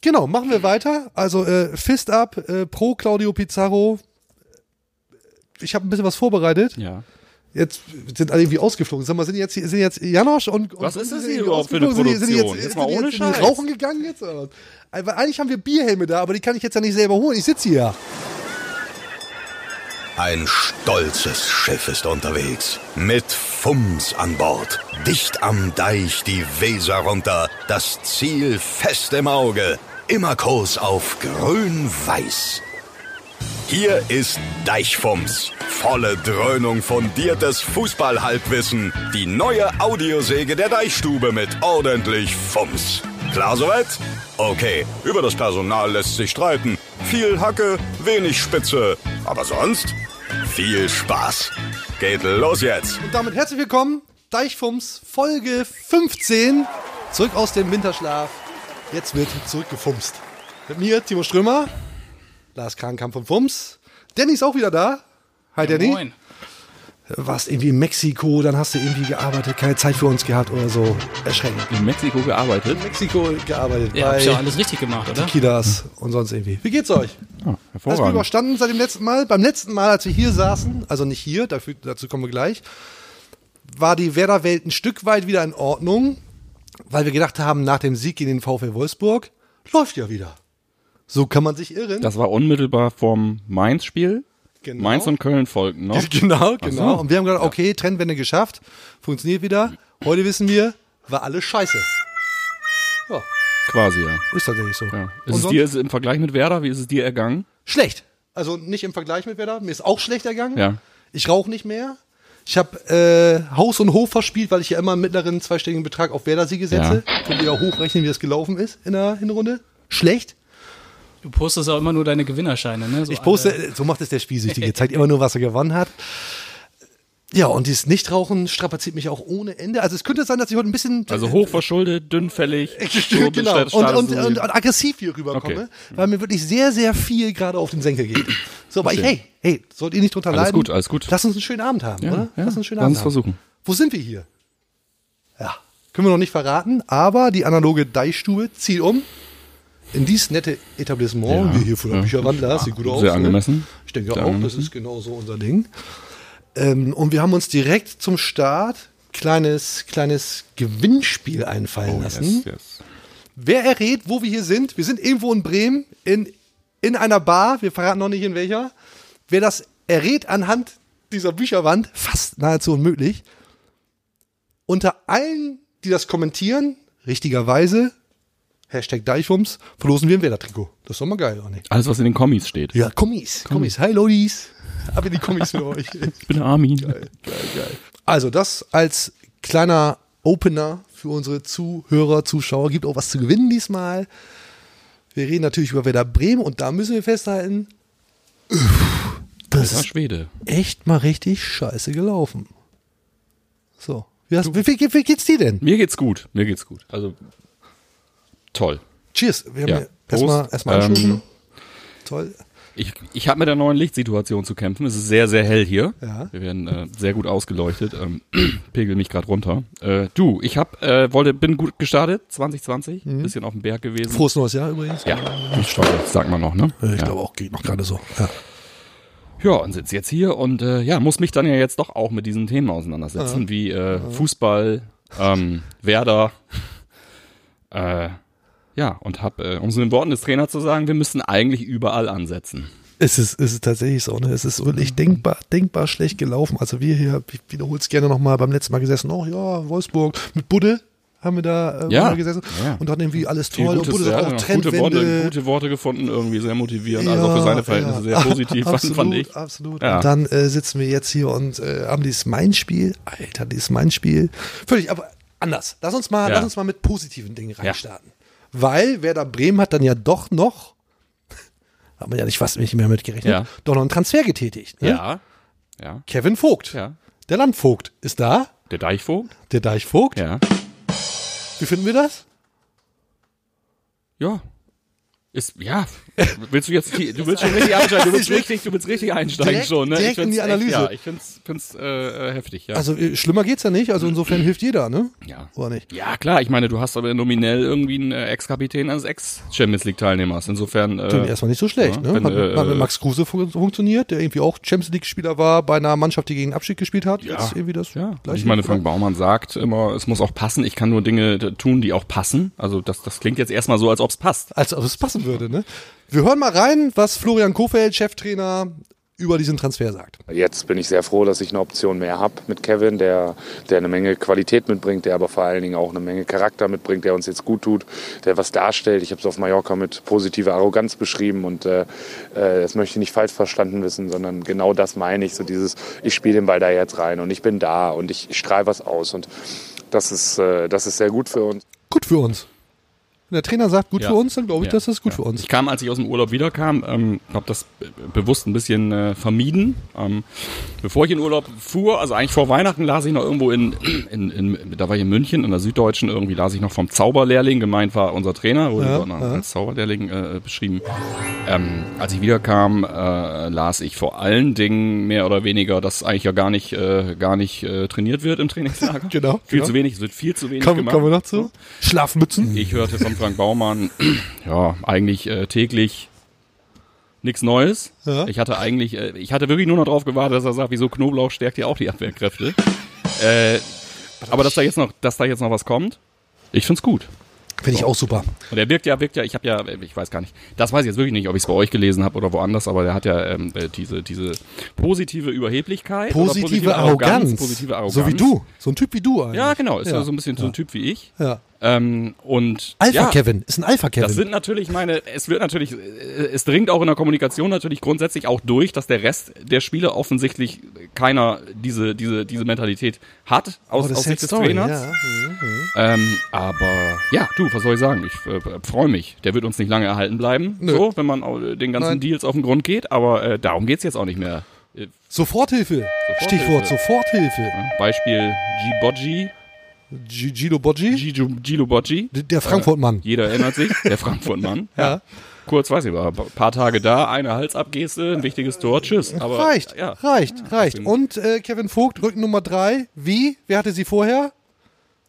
genau, machen wir weiter. Also äh, Fist up, äh, pro Claudio Pizarro. Ich habe ein bisschen was vorbereitet. Ja. Jetzt sind alle irgendwie ausgeflogen. Sag mal, sind jetzt, sind jetzt Janosch und, und Was ist das sind hier überhaupt für eine ausgeflogen? Sind die- sind die Produktion? Jetzt mal ohne die Scheiß. rauchen gegangen jetzt? Weil eigentlich haben wir Bierhelme da, aber die kann ich jetzt ja nicht selber holen. Ich sitze hier. Ein stolzes Schiff ist unterwegs. Mit Fums an Bord. Dicht am Deich die Weser runter. Das Ziel fest im Auge. Immer Kurs auf grün-weiß. Hier ist Deichfums. Volle Dröhnung fundiertes Fußballhalbwissen. Die neue Audiosäge der Deichstube mit ordentlich Fums. Klar soweit? Okay, über das Personal lässt sich streiten. Viel Hacke, wenig Spitze. Aber sonst viel Spaß. Geht los jetzt. Und damit herzlich willkommen, Deichfums, Folge 15. Zurück aus dem Winterschlaf. Jetzt wird zurückgefumst. Mit mir, Timo Strömer, Lars Krankamp von Fums. Danny ist auch wieder da. Hi, Danny. Moin. Warst irgendwie in Mexiko, dann hast du irgendwie gearbeitet, keine Zeit für uns gehabt oder so. Erschreckend. In Mexiko gearbeitet. In Mexiko gearbeitet Ihr habt bei ja alles richtig gemacht, oder? Kidas und sonst irgendwie. Wie geht's euch? Ah, Alles gut hervorragend. überstanden seit dem letzten Mal? Beim letzten Mal, als wir hier saßen, also nicht hier, dafür, dazu kommen wir gleich, war die Werder-Welt ein Stück weit wieder in Ordnung, weil wir gedacht haben, nach dem Sieg gegen den VfL Wolfsburg, läuft ja wieder. So kann man sich irren. Das war unmittelbar vom Mainz-Spiel. Genau. Mainz und Köln folgten noch. Genau, genau. so. Und wir haben gedacht, okay, Trendwende geschafft, funktioniert wieder. Heute wissen wir, war alles scheiße. Ja, Quasi, ja. ist tatsächlich so. ja. Und Ist es dir ist es im Vergleich mit Werder, wie ist es dir ergangen? Schlecht. Also nicht im Vergleich mit Werder. Mir ist auch schlecht ergangen. Ja. Ich rauche nicht mehr. Ich habe äh, Haus und Hof verspielt, weil ich ja immer einen mittleren zweistelligen Betrag auf Werder-Siege setze. Könnt ihr ja hochrechnen, wie das gelaufen ist in der Hinrunde. Schlecht. Du postest auch immer nur deine Gewinnerscheine, ne? So Ich poste, alle- so macht es der Spielsüchtige, zeigt immer nur, was er gewonnen hat. Ja, und dieses Nichtrauchen strapaziert mich auch ohne Ende. Also es könnte sein, dass ich heute ein bisschen Also hochverschuldet, dünnfällig. so genau. Und, und, und, und aggressiv hier rüberkomme, Okay. weil mir wirklich sehr, sehr viel gerade auf den Senkel geht. So, aber ich, hey, hey, sollt ihr nicht drunter Alles leiden? gut, alles gut. Lass uns einen schönen Abend haben, Ja, oder? ja. Lass uns einen schönen Lass Abend uns haben. versuchen. Wo sind wir hier? Ja, können wir noch nicht verraten, aber die analoge Deichstube zieht um in dieses nette Etablissement. Ja, wir hier vor der ja. Bücherwand, das sieht gut aus. Sehr ne? angemessen. Ich denke Sehr auch, das angemessen. ist genau so unser Ding. Ähm, und wir haben uns direkt zum Start kleines, kleines Gewinnspiel einfallen lassen. Oh, Yes, yes. Wer errät, wo wir hier sind? Wir sind irgendwo in Bremen, in, in einer Bar, wir verraten noch nicht in welcher. Wer das errät anhand dieser Bücherwand, fast nahezu unmöglich. Unter allen, die das kommentieren, richtigerweise, Hashtag Deichfums, verlosen wir ein Werder-Trikot. Das ist doch mal geil, oder nicht? Alles, was in den Kommis steht. Ja, Kommis, Kommis. Hi, Lodis. Ab in die Kommis für euch. Ich bin Armin. Also das als kleiner Opener für unsere Zuhörer, Zuschauer. Gibt auch was zu gewinnen diesmal. Wir reden natürlich über Werder Bremen und da müssen wir festhalten, das ist Schwede. echt mal richtig scheiße gelaufen. So. Wie, hast, wie, wie, wie geht's dir denn? Mir geht's gut. Mir geht's gut. Also toll. Cheers. Wir haben Ja. ja. erstmal erstmal Ähm. Toll. Ich, ich habe mit der neuen Lichtsituation zu kämpfen. Es ist sehr, sehr hell hier. Ja. Wir werden äh, sehr gut ausgeleuchtet. Ähm, pegel mich gerade runter. Äh, du, ich hab, äh, wollte, bin gut gestartet, 2020. Bisschen auf dem Berg gewesen. Frohes neues Jahr übrigens. Ja, ich das sagt man noch, ne? Ich ja. glaube auch, geht noch gerade so. Ja. Ja, und sitze jetzt hier und äh, ja, muss mich dann ja jetzt doch auch mit diesen Themen auseinandersetzen, wie äh, Fußball, ähm, Werder. Äh, ja, und hab, äh, um es in den Worten des Trainers zu sagen, wir müssen eigentlich überall ansetzen. Es ist, es ist tatsächlich so, ne? Es ist wirklich denkbar, denkbar schlecht gelaufen. Also wir hier, ich wiederhole es gerne nochmal, beim letzten Mal gesessen, oh ja, Wolfsburg, mit Budde haben wir da äh, Ja, gesessen ja. und dann irgendwie alles toll und Gutes, Budde sagt ja, auch gute, Trendwende. Worte, gute Worte gefunden, irgendwie sehr motivierend, also auch für seine Verhältnisse sehr positiv, absolut, fand ich. Absolut. Ja. Und dann äh, sitzen wir jetzt hier und äh, haben dieses Main-Spiel. Alter, dieses Main-Spiel. Völlig, aber anders. Lass uns mal, Ja. lass uns mal mit positiven Dingen reinstarten. Weil Werder Bremen hat dann ja doch noch, hat man ja nicht fast nicht mehr mit gerechnet, Ja. doch noch einen Transfer getätigt. Ne? Ja, ja, Kevin Vogt. ja. Der Landvogt ist da, Der Deichvogt? der Deichvogt. Ja. Wie finden wir das? Ja. Ist, ja, willst du jetzt, du willst schon richtig einsteigen, du willst richtig, du willst richtig einsteigen Direkt- schon, ne? direkt in die Analyse. Echt, ja, ich find's, find's äh, äh, heftig, ja. Also äh, schlimmer geht's ja nicht, also insofern hilft jeder, ne? ja. Oder nicht? Ja, klar, ich meine, du hast aber nominell irgendwie einen äh, Ex-Kapitän eines Ex-Champions League-Teilnehmers. Insofern. Klingt Äh, erstmal nicht so schlecht, ja, ne? wenn, hat, äh, hat mit Max Kruse fun funktioniert, der irgendwie auch Champions League-Spieler war bei einer Mannschaft, die gegen Abstieg gespielt hat. Ja. Jetzt irgendwie das ja, gleiche. ich meine? Frank Baumann sagt immer, es muss auch passen. Ich kann nur Dinge t- tun, die auch passen. Also das, das klingt jetzt erstmal so, als ob es passt. Als ob es passen würde, ne? Wir hören mal rein, was Florian Kofeld, Cheftrainer, über diesen Transfer sagt. Jetzt bin ich sehr froh, dass ich eine Option mehr habe mit Kevin, der, der eine Menge Qualität mitbringt, der aber vor allen Dingen auch eine Menge Charakter mitbringt, der uns jetzt gut tut, der was darstellt. Ich habe es auf Mallorca mit positiver Arroganz beschrieben und äh, äh, das möchte ich nicht falsch verstanden wissen, sondern genau das meine ich, so dieses, ich spiele den Ball da jetzt rein und ich bin da und ich, ich strahle was aus und das ist, äh, das ist sehr gut für uns. Gut für uns. Wenn der Trainer sagt, gut Ja. für uns, dann glaube ich, Ja. dass das gut Ja. für uns. Ich kam, als ich aus dem Urlaub wiederkam, ähm, habe das be- bewusst ein bisschen äh, vermieden. Ähm, bevor ich in Urlaub fuhr, also eigentlich vor Weihnachten las ich noch irgendwo in, in, in da war ich in München, in der Süddeutschen, irgendwie las ich noch vom Zauberlehrling, gemeint war unser Trainer, wurde Ja, dort noch ja. als Zauberlehrling äh, beschrieben. Ähm, als ich wiederkam, äh, las ich vor allen Dingen mehr oder weniger, dass eigentlich ja gar nicht, äh, gar nicht äh, trainiert wird im Trainingslager. Genau, Viel genau. zu wenig, es wird viel zu wenig Kommen, gemacht. kommen wir noch zu? Schlafmützen. Ich hörte von Frank Baumann, ja, eigentlich äh, täglich nichts Neues. Ja. Ich hatte eigentlich, äh, ich hatte wirklich nur noch drauf gewartet, dass er sagt, wieso Knoblauch stärkt ja auch die Abwehrkräfte. äh, aber dass da jetzt noch, dass da jetzt noch was kommt, ich find's gut. Finde ich auch super. Und er wirkt ja, wirkt ja, ich habe ja, ich weiß gar nicht, das weiß ich jetzt wirklich nicht, ob ich es bei euch gelesen habe oder woanders, aber der hat ja ähm, äh, diese, diese positive Überheblichkeit. oder Positive, Arroganz. Positive Arroganz. So wie du. So ein Typ wie du eigentlich. Ja, genau, ist ja. ja. so ein bisschen so ein Typ wie ich. Ja. Ähm, und Alpha ja, Kevin. Ist ein Alpha Kevin. Das sind natürlich meine, es wird natürlich, äh, es dringt auch in der Kommunikation natürlich grundsätzlich auch durch, dass der Rest der Spieler offensichtlich keiner diese, diese, diese Mentalität hat aus, Oh, aus Sicht des Trainers. ja. Ähm, aber ja, du, was soll ich sagen? Ich äh, freue mich. Der wird uns nicht lange erhalten bleiben, Nö. so, wenn man äh, den ganzen Nein. Deals auf den Grund geht, aber äh, darum geht's jetzt auch nicht mehr. Äh, Soforthilfe. Stichwort Soforthilfe. Beispiel G-Bodgi, G Gilo Boggi. Gilo Gilo Bodgi. Der Frankfurt-Mann. Jeder erinnert sich, der Frankfurt-Mann. Ja. Kurz, weiß ich war, ein paar Tage da, eine Halsabgeste, ein wichtiges Tor, tschüss. Aber, reicht, Ja. reicht, reicht. bin- Und äh, Kevin Vogt, Rücken Nummer drei. Wie? Wer hatte sie vorher?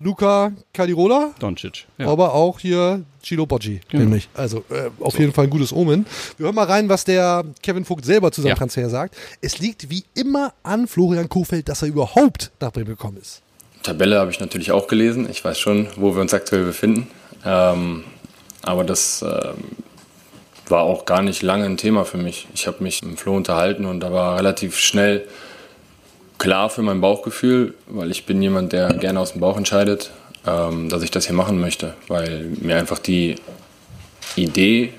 Luca Cadirola, Doncic. Ja. aber auch hier Gilo Boggi, Genau. nämlich. Also äh, auf jeden Fall ein gutes Omen. Wir hören mal rein, was der Kevin Vogt selber zu seinem Ja. Transfer sagt. Es liegt wie immer an Florian Kofeld, dass er überhaupt nach Bremen gekommen ist. Tabelle habe ich natürlich auch gelesen. Ich weiß schon, wo wir uns aktuell befinden. Ähm, aber das ähm, war auch gar nicht lange ein Thema für mich. Ich habe mich mit Flo unterhalten und da war relativ schnell klar für mein Bauchgefühl, weil ich bin jemand, der gerne aus dem Bauch entscheidet, ähm, dass ich das hier machen möchte, weil mir einfach die Idee,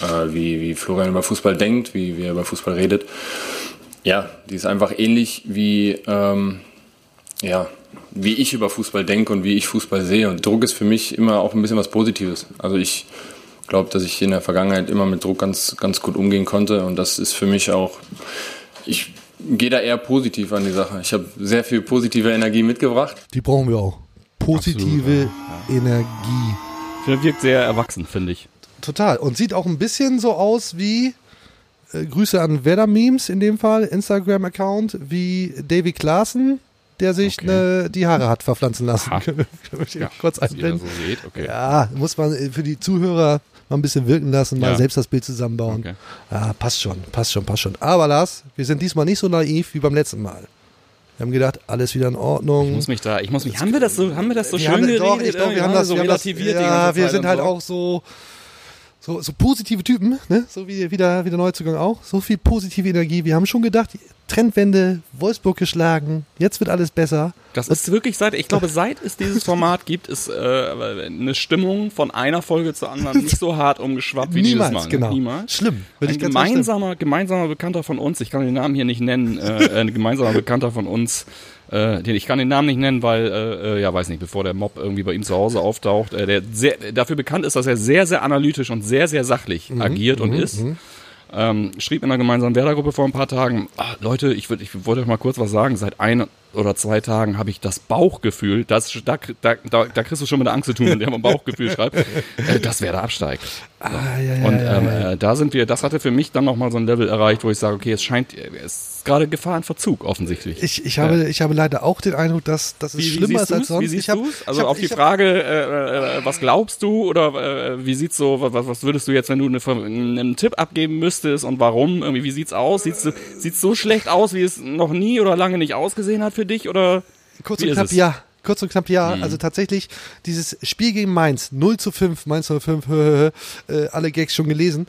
äh, wie, wie Florian über Fußball denkt, wie, wie er über Fußball redet, ja, die ist einfach ähnlich wie, ähm, ja, wie ich über Fußball denke und wie ich Fußball sehe. Und Druck ist für mich immer auch ein bisschen was Positives. Also ich glaube, dass ich in der Vergangenheit immer mit Druck ganz, ganz gut umgehen konnte. Und das ist für mich auch, ich gehe da eher positiv an die Sache. Ich habe sehr viel positive Energie mitgebracht. Die brauchen wir auch. Positive Energie. Der wirkt sehr erwachsen, finde ich. Total. Und sieht auch ein bisschen so aus wie, äh, Grüße an Werder Memes in dem Fall, Instagram-Account, wie Davy Klaassen, der sich Okay. ne, die Haare hat verpflanzen lassen. Ja, kurz einblenden? so okay. Ja, muss man äh, für die Zuhörer mal ein bisschen wirken lassen, mal Ja. selbst das Bild zusammenbauen. Okay. Ja, passt schon, passt schon, passt schon. Aber Lars, wir sind diesmal nicht so naiv wie beim letzten Mal. Wir haben gedacht, alles wieder in Ordnung. Ich muss mich da, ich muss mich, haben wir das so, haben wir das so wir schön haben, geredet? doch, ich glaube, wir haben das, so wir haben relativiert Ja, wir sind halt so. auch so, so, so positive Typen, ne? So wie, wie, der, wie der Neuzugang auch. So viel positive Energie. Wir haben schon gedacht, Trendwende, Wolfsburg geschlagen, jetzt wird alles besser. Das ist wirklich seit, ich glaube, seit es dieses Format gibt, ist äh, eine Stimmung von einer Folge zur anderen nicht so hart umgeschwappt wie Niemals, dieses Mal. ne? genau. Niemals. Schlimm. Ein gemeinsamer, gemeinsamer Bekannter von uns, ich kann den Namen hier nicht nennen, äh, ein gemeinsamer Bekannter von uns, äh, den ich kann den Namen nicht nennen, weil, äh, äh, ja, weiß nicht, bevor der Mob irgendwie bei ihm zu Hause auftaucht, äh, der sehr, dafür bekannt ist, dass er sehr, sehr analytisch und sehr, sehr sachlich Mhm, agiert und ist. Ähm, schrieb in einer gemeinsamen Werder-Gruppe vor ein paar Tagen, ah, Leute, ich, würd, ich wollte euch mal kurz was sagen, seit ein oder zwei Tagen habe ich das Bauchgefühl, das, da, da, da, da kriegst du schon mit der Angst zu tun, wenn der mal Bauchgefühl schreibt, äh, dass Werder absteigt. Ah, ja, ja, Und ja, ähm, ja. Äh, da sind wir, das hatte für mich dann nochmal so ein Level erreicht, wo ich sage, okay, es scheint, es gerade Gefahr in Verzug offensichtlich. Ich, ich, habe, ich habe leider auch den Eindruck, dass, dass es Wie, wie schlimmer siehst ist als sonst. Wie siehst hab, du's? Also hab, auf die Frage, äh, äh, was glaubst du oder äh, wie sieht's so, was, was würdest du jetzt, wenn du eine, einen Tipp abgeben müsstest und warum? Irgendwie, wie sieht's aus? Sieht's, sieht's so schlecht aus, wie es noch nie oder lange nicht ausgesehen hat für dich oder? Kurz Wie und knapp es? Mhm. ja. Kurz und knapp ja. Also tatsächlich, dieses Spiel gegen Mainz, 0 zu 5, Mainz 05, äh, alle Gags schon gelesen.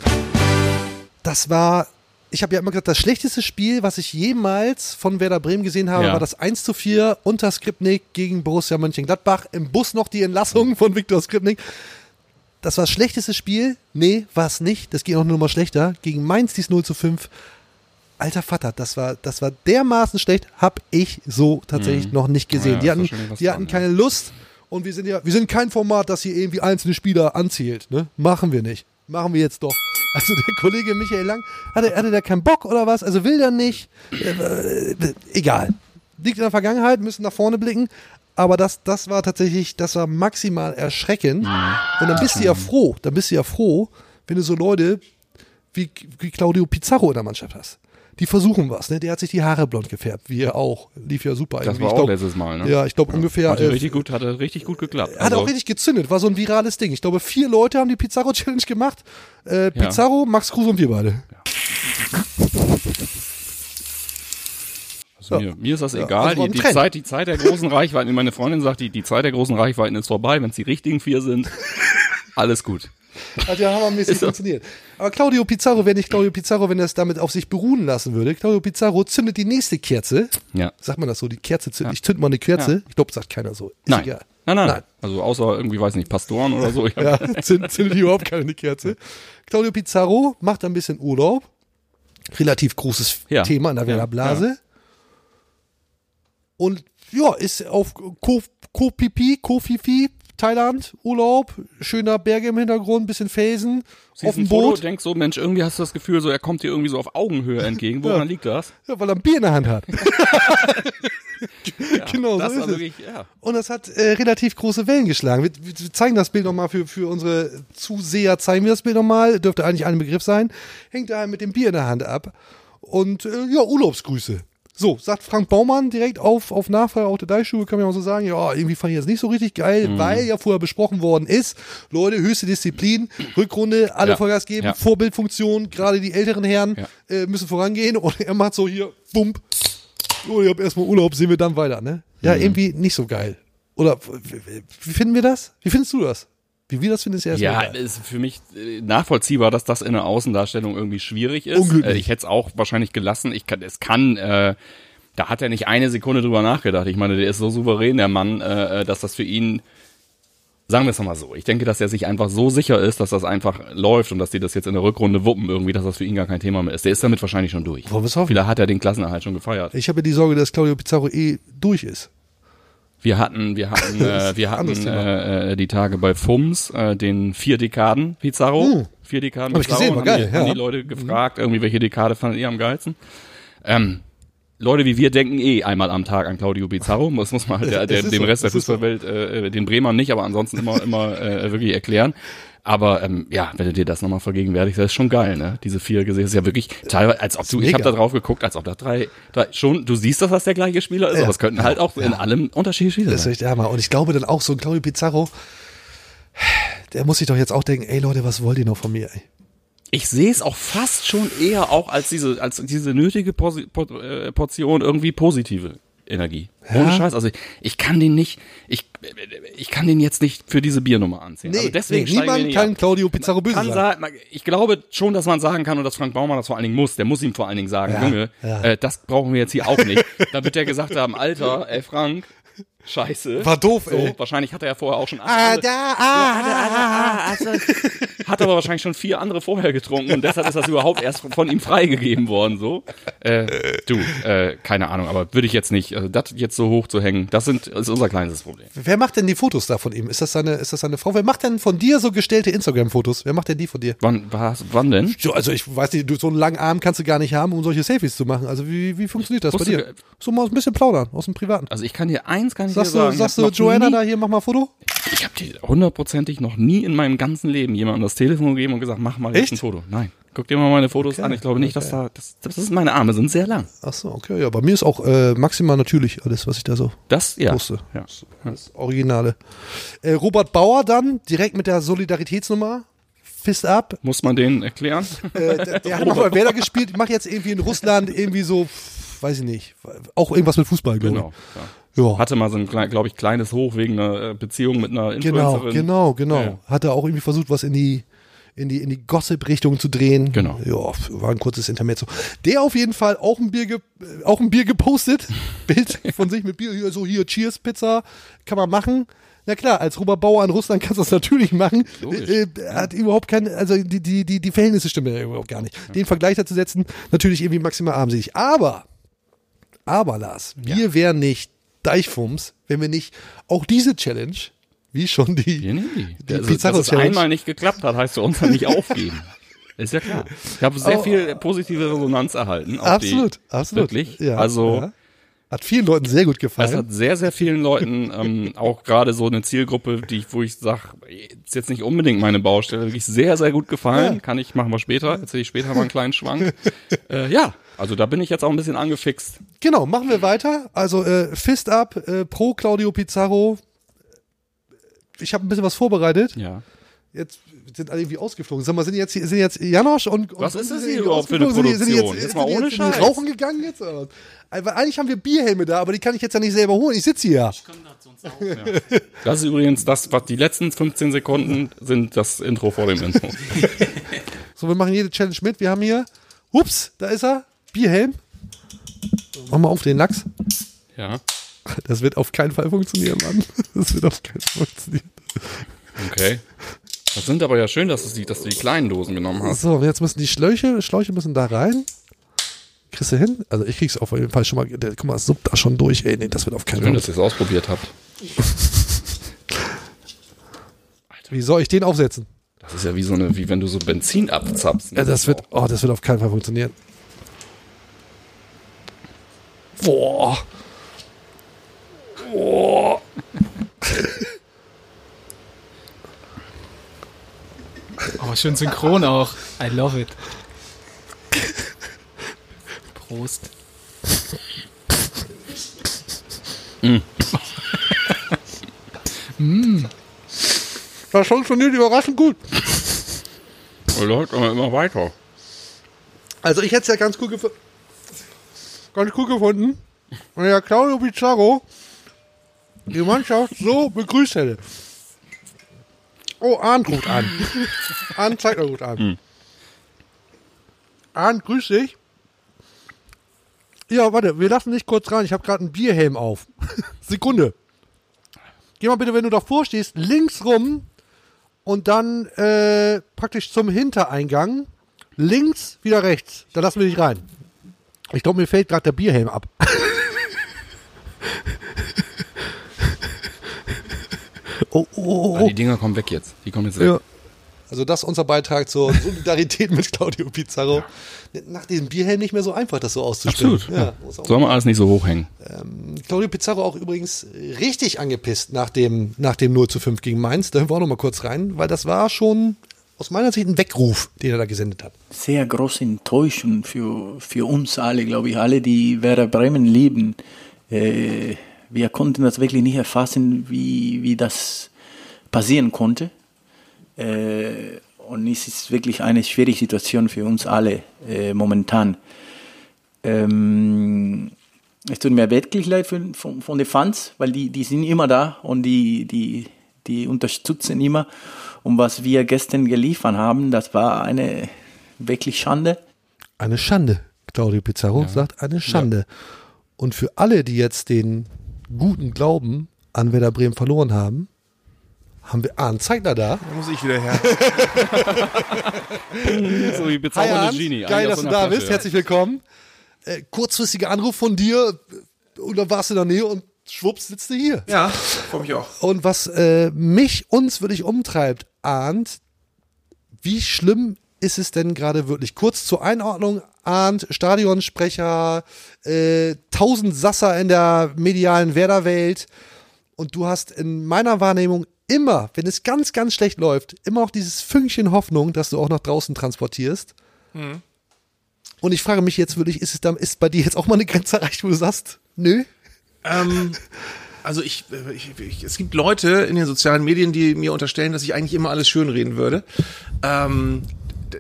Das war, ich habe ja immer gesagt, das schlechteste Spiel, was ich jemals von Werder Bremen gesehen habe, Ja. war das 1 zu 4 unter Skripnik gegen Borussia Mönchengladbach. Im Bus noch die Entlassung von Viktor Skripnik. Das war das schlechteste Spiel. Nee, war es nicht. Das ging auch nur mal schlechter. Gegen Mainz dies 0 zu 5. Alter Vater, das war, das war dermaßen schlecht, hab ich so tatsächlich noch nicht gesehen. Ja, die hatten, die hatten dran, keine Lust und wir sind ja, wir sind kein Format, das hier irgendwie einzelne Spieler anzielt. Ne? Machen wir nicht. Machen wir jetzt doch. Also der Kollege Michael Lang, hatte, hatte der keinen Bock oder was? Also will der nicht? Äh, äh, egal. Liegt in der Vergangenheit, müssen nach vorne blicken. Aber das, das war tatsächlich, das war maximal erschreckend. Und dann bist du ja froh, dann bist du ja froh, wenn du so Leute wie, wie Claudio Pizarro in der Mannschaft hast. Die versuchen was, ne? Der hat sich die Haare blond gefärbt, wie er auch. Lief ja super. Das irgendwie. war Ich auch glaub- letztes Mal, ne? Ja, ich glaube ungefähr. Hatte äh, richtig gut, hatte richtig gut geklappt. hat Also, auch richtig gezündet, war so ein virales Ding. Ich glaube, vier Leute haben die Pizarro Challenge gemacht. Äh, Ja. Pizarro, Max Kruse und wir beide. Also mir, mir ist das Ja, egal. also die, die. Zeit, die Zeit der großen Reichweiten, wie meine Freundin sagt, die, die Zeit der großen Reichweiten ist vorbei. Wenn es die richtigen vier sind, alles gut. Hat ja hammermäßig funktioniert. Aber Claudio Pizarro wäre nicht Claudio Pizarro, wenn er es damit auf sich beruhen lassen würde. Claudio Pizarro zündet die nächste Kerze. Ja. Sagt man das so? Die Kerze zündet. Ich zünd mal eine Kerze. Ja. Ich glaube, sagt keiner so. Ist Nein. egal. Nein, nein, Nein. Also außer irgendwie, weiß nicht, Pastoren oder so. Ja, zündet, zündet überhaupt keine Kerze. Claudio Pizarro macht ein bisschen Urlaub. Relativ großes Ja. Thema in der Ja, Werder Blase. Und ja, ist auf Ko, Ko Pipi, Ko Fifi, Thailand, Urlaub, schöner Berge im Hintergrund, bisschen Felsen, Siehst auf dem ein Foto, Boot, denkst so, Mensch, irgendwie hast du das Gefühl, so er kommt dir irgendwie so auf Augenhöhe entgegen. Woran liegt das? ja, weil er ein Bier in der Hand hat. Ja, Genau, das so ist es. wirklich, ja. Und das hat äh, relativ große Wellen geschlagen. Wir, wir zeigen das Bild nochmal für, für unsere Zuseher, zeigen wir das Bild nochmal. Dürfte eigentlich ein Begriff sein. Hängt da mit dem Bier in der Hand ab. Und äh, ja, Urlaubsgrüße. So, sagt Frank Baumann direkt auf, auf Nachfrage, auch der Deichschuhe, kann man auch so sagen, ja, irgendwie fand ich das nicht so richtig geil, Mhm. weil ja vorher besprochen worden ist, Leute, höchste Disziplin, Rückrunde, alle Ja. Vollgas geben, Ja. Vorbildfunktion, gerade die älteren Herren Ja. äh, müssen vorangehen und er macht so hier, bump, oh, ich hab erstmal Urlaub, sehen wir dann weiter, ne? Ja, Mhm. irgendwie nicht so geil. Oder wie finden wir das? Wie findest du das? Wie wir das finden, ist erstmal Ja, ist für mich äh, nachvollziehbar, dass das in der Außendarstellung irgendwie schwierig ist. Unglücklich. Äh, ich hätte es auch wahrscheinlich gelassen. Ich kann, es kann, äh, da hat er nicht eine Sekunde drüber nachgedacht. Ich meine, der ist so souverän, der Mann, äh, äh, dass das für ihn, sagen wir es mal so, ich denke, dass er sich einfach so sicher ist, dass das einfach läuft und dass die das jetzt in der Rückrunde wuppen irgendwie, dass das für ihn gar kein Thema mehr ist. Der ist damit wahrscheinlich schon durch. Wollen wir es hoffen? Vielleicht hat er den Klassenerhalt schon gefeiert. Ich habe ja die Sorge, dass Claudio Pizarro eh durch ist. Wir hatten, wir hatten, äh, wir hatten äh, äh, die Tage bei FUMS äh, den vier Dekaden Pizarro. Hm. Vier Dekaden Hab ich gesehen, war haben geil, die, ja. die Leute gefragt, irgendwie welche Dekade fandet ihr am geilsten? Ähm, Leute wie wir denken eh einmal am Tag an Claudio Pizarro. Das muss man halt der, der, dem so, Rest der ist so. Fußballwelt, äh, den Bremern nicht, aber ansonsten immer, immer äh, wirklich erklären. Aber ähm, ja, wenn du dir das nochmal vergegenwärtigst, das ist schon geil, ne? Diese vier Gesichter, ist ja wirklich teilweise, als ob du, ich mega. habe da drauf geguckt, als ob da drei, drei schon, du siehst, dass das der gleiche Spieler ist, Ja. aber es könnten halt auch in allem unterschiedliche Spieler Das ist sein. echt ärmer. Und ich glaube dann auch so ein Claudio Pizarro, der muss sich doch jetzt auch denken, ey Leute, was wollt ihr noch von mir? Ey? Ich sehe es auch fast schon eher auch als diese, als diese nötige äh, Portion irgendwie positive Energie. Ohne Ja. Scheiß. Also ich, kann den nicht, ich, ich kann den jetzt nicht für diese Biernummer anziehen. also deswegen nee, niemand kann ab. Claudio Pizarro böse kann sein. sagen, ich glaube schon, dass man sagen kann und dass Frank Baumann das vor allen Dingen muss. Der muss ihm vor allen Dingen sagen, Ja, Junge, ja. Äh, das brauchen wir jetzt hier auch nicht. da wird der gesagt haben, Alter, ey Frank, scheiße. War doof, so, ey. Wahrscheinlich hat er ja vorher auch schon Ah, da, ah, ah, ah, ah. hat aber wahrscheinlich schon vier andere vorher getrunken und deshalb ist das überhaupt erst von ihm freigegeben worden. So, äh, du, äh, keine Ahnung, aber würde ich jetzt nicht, also das jetzt so hoch zu hängen, das sind ist unser kleinstes Problem. Wer macht denn die Fotos da von ihm? Ist das seine, ist das seine Frau? Wer macht denn von dir so gestellte Instagram-Fotos? Wer macht denn die von dir? Wann, was, wann denn? So, also ich weiß nicht, du, so einen langen Arm kannst du gar nicht haben, um solche Selfies zu machen. Also wie, wie funktioniert das bei dir? ge- So mal ein bisschen plaudern aus dem Privaten. Also ich kann dir eins kann ich Sagst dir du, sagen. sagst Ich du hab noch Joanna nie- da hier, mach mal ein Foto? Ich habe dir hundertprozentig noch nie in meinem ganzen Leben jemandem das Telefon gegeben und gesagt, mach mal jetzt Echt? ein Foto. Nein. Guck dir mal meine Fotos Okay, an. Ich glaube nicht, dass da, das, das ist, meine Arme sind sehr lang. Ach so, okay, ja, bei mir ist auch äh, maximal natürlich alles, was ich da so Das, ja. poste. ja. Das Originale. Äh, Robert Bauer dann, direkt mit der Solidaritätsnummer. Fist up. Muss man den erklären? Äh, der, der hat mal bei Werder gespielt, macht jetzt irgendwie in Russland irgendwie so, weiß ich nicht, auch irgendwas mit Fußball, glaube genau. Ja. Ja. Hatte mal so ein, glaube ich, kleines Hoch wegen einer äh, Beziehung mit einer Genau, Influencerin. genau, genau. Ja. Hat er auch irgendwie versucht, was in die in die in die Gossip-Richtung zu drehen. Genau. Ja, war ein kurzes Intermezzo. Der auf jeden Fall auch ein Bier, ge äh, auch ein Bier gepostet, Bild von sich mit Bier, so hier Cheers Pizza, kann man machen. Na klar, als Robert Bauer in Russland kannst du das natürlich machen. Äh, äh, hat überhaupt keine, also die die die die Verhältnisse stimmen ja überhaupt gar nicht. Den Vergleich dazu setzen, natürlich irgendwie maximal armselig. Aber aber Lars, wir wären nicht Deichfums, wenn wir nicht auch diese Challenge, wie schon die, Nee, nee. die Also, Pizarro dass es einmal nicht geklappt hat, heißt für uns ja nicht aufgeben. Ist ja klar. Ich habe sehr Oh. viel positive Resonanz erhalten. Absolut, die, absolut. Wirklich. Ja, also ja. Hat vielen Leuten sehr gut es gefallen. hat sehr, sehr vielen Leuten ähm, auch gerade so eine Zielgruppe, die ich, wo ich sage, ist jetzt nicht unbedingt meine Baustelle, wirklich sehr, sehr gut gefallen. Ja. Kann ich, machen wir später, erzähle ich später mal einen kleinen Schwank. äh, ja, also da bin ich jetzt auch ein bisschen angefixt. Genau, machen wir weiter. Also äh, Fist up äh, pro Claudio Pizarro. Ich habe ein bisschen was vorbereitet. Ja. Jetzt sind alle irgendwie ausgeflogen. Sag mal, sind jetzt sind jetzt Janosch und, und Was ist das hier überhaupt für eine ausgeflogen? Sind die- sind die Produktion? Jetzt, Jetzt mal ohne Scheiß. Rauchen gegangen jetzt? Oder? Eigentlich haben wir Bierhelme da, aber die kann ich jetzt ja nicht selber holen. Ich sitze hier. Das ist übrigens das, was die letzten 15 Sekunden sind das Intro vor dem Intro. So, wir machen jede Challenge mit. Wir haben hier, ups, da ist er, Bierhelm. Mach mal auf den Lachs. Ja. Das wird auf keinen Fall funktionieren, Mann. Das wird auf keinen Fall funktionieren. Okay. Das sind aber ja schön, dass du die, dass du die kleinen Dosen genommen hast. So, jetzt müssen die Schläuche, Schläuche müssen da rein. Kriegst du hin? Also ich krieg's auf jeden Fall schon mal. Der, guck mal, es suppt da schon durch. Ey, nee, das wird auf keinen Schön, Fall. dass ihr es ausprobiert habt. Wie soll ich den aufsetzen? Das ist ja wie so eine, wie wenn du so Benzin abzapfst. ne? Ja, das wird, oh, das wird auf keinen Fall funktionieren. Boah. Boah. Oh, schön synchron auch. I love it. Prost. Das funktioniert überraschend gut. Oh, läuft aber immer weiter. Also ich hätte es ja ganz cool, gef ganz cool gefunden, wenn der Claudio Pizarro die Mannschaft so begrüßt hätte. Oh, Arndt ruft an. Arndt zeigt er ruft an. Arndt, grüß dich. Ja, warte, wir lassen dich kurz rein. Ich habe gerade einen Bierhelm auf. Sekunde. Geh mal bitte, wenn du davor stehst, links rum und dann äh, praktisch zum Hintereingang. Links, wieder rechts. Da lassen wir dich rein. Ich glaube, mir fällt gerade der Bierhelm ab. oh, oh, oh, Ah, oh. die Dinger kommen weg jetzt. Die kommen jetzt weg. Ja. Also das ist unser Beitrag zur Solidarität mit Claudio Pizarro. Nach diesem Bierhelm nicht mehr so einfach, das so auszustellen. Absolut. Ja, Ja. Soll man alles nicht so hochhängen. Claudio Pizarro auch übrigens richtig angepisst nach dem, nach dem 0 zu 5 gegen Mainz. Da hören wir auch noch mal kurz rein, weil das war schon aus meiner Sicht ein Weckruf, den er da gesendet hat. sehr große Enttäuschung für, für uns alle, glaube ich, alle, die Werder Bremen lieben. Äh, wir konnten das wirklich nicht erfassen, wie, wie das passieren konnte. Äh, und es ist wirklich eine schwierige Situation für uns alle äh, momentan. Ähm, es tut mir wirklich leid für, von, von den Fans, weil die, die sind immer da und die, die, die unterstützen immer. Und was wir gestern geliefert haben, das war eine wirklich Schande. Eine Schande, Claudio Pizarro sagt, eine Schande. Und für alle, die jetzt den guten Glauben an Werder Bremen verloren haben, haben wir Arndt Zeigler da. Da muss ich wieder her. So wie Hi bezaubernde Arndt, Genie. geil, dass du da Flasche, bist. Herzlich willkommen. Äh, kurzfristiger Anruf von dir und dann warst du in der Nähe und schwupps sitzt du hier. Ja, freue mich auch. Und was äh, mich, uns wirklich umtreibt, Arndt, wie schlimm ist es denn gerade wirklich? Kurz zur Einordnung, Arndt, Stadionsprecher, äh, tausend Sasser in der medialen Werderwelt. Und du hast in meiner Wahrnehmung immer, wenn es ganz, ganz schlecht läuft, immer auch dieses Fünkchen Hoffnung, dass du auch nach draußen transportierst. Und ich frage mich jetzt wirklich, ist es dann, ist bei dir jetzt auch mal eine Grenze erreicht, wo du sagst, nö? Ähm, also ich, äh, ich, ich, es gibt Leute in den sozialen Medien, die mir unterstellen, dass ich eigentlich immer alles schönreden würde. Ähm,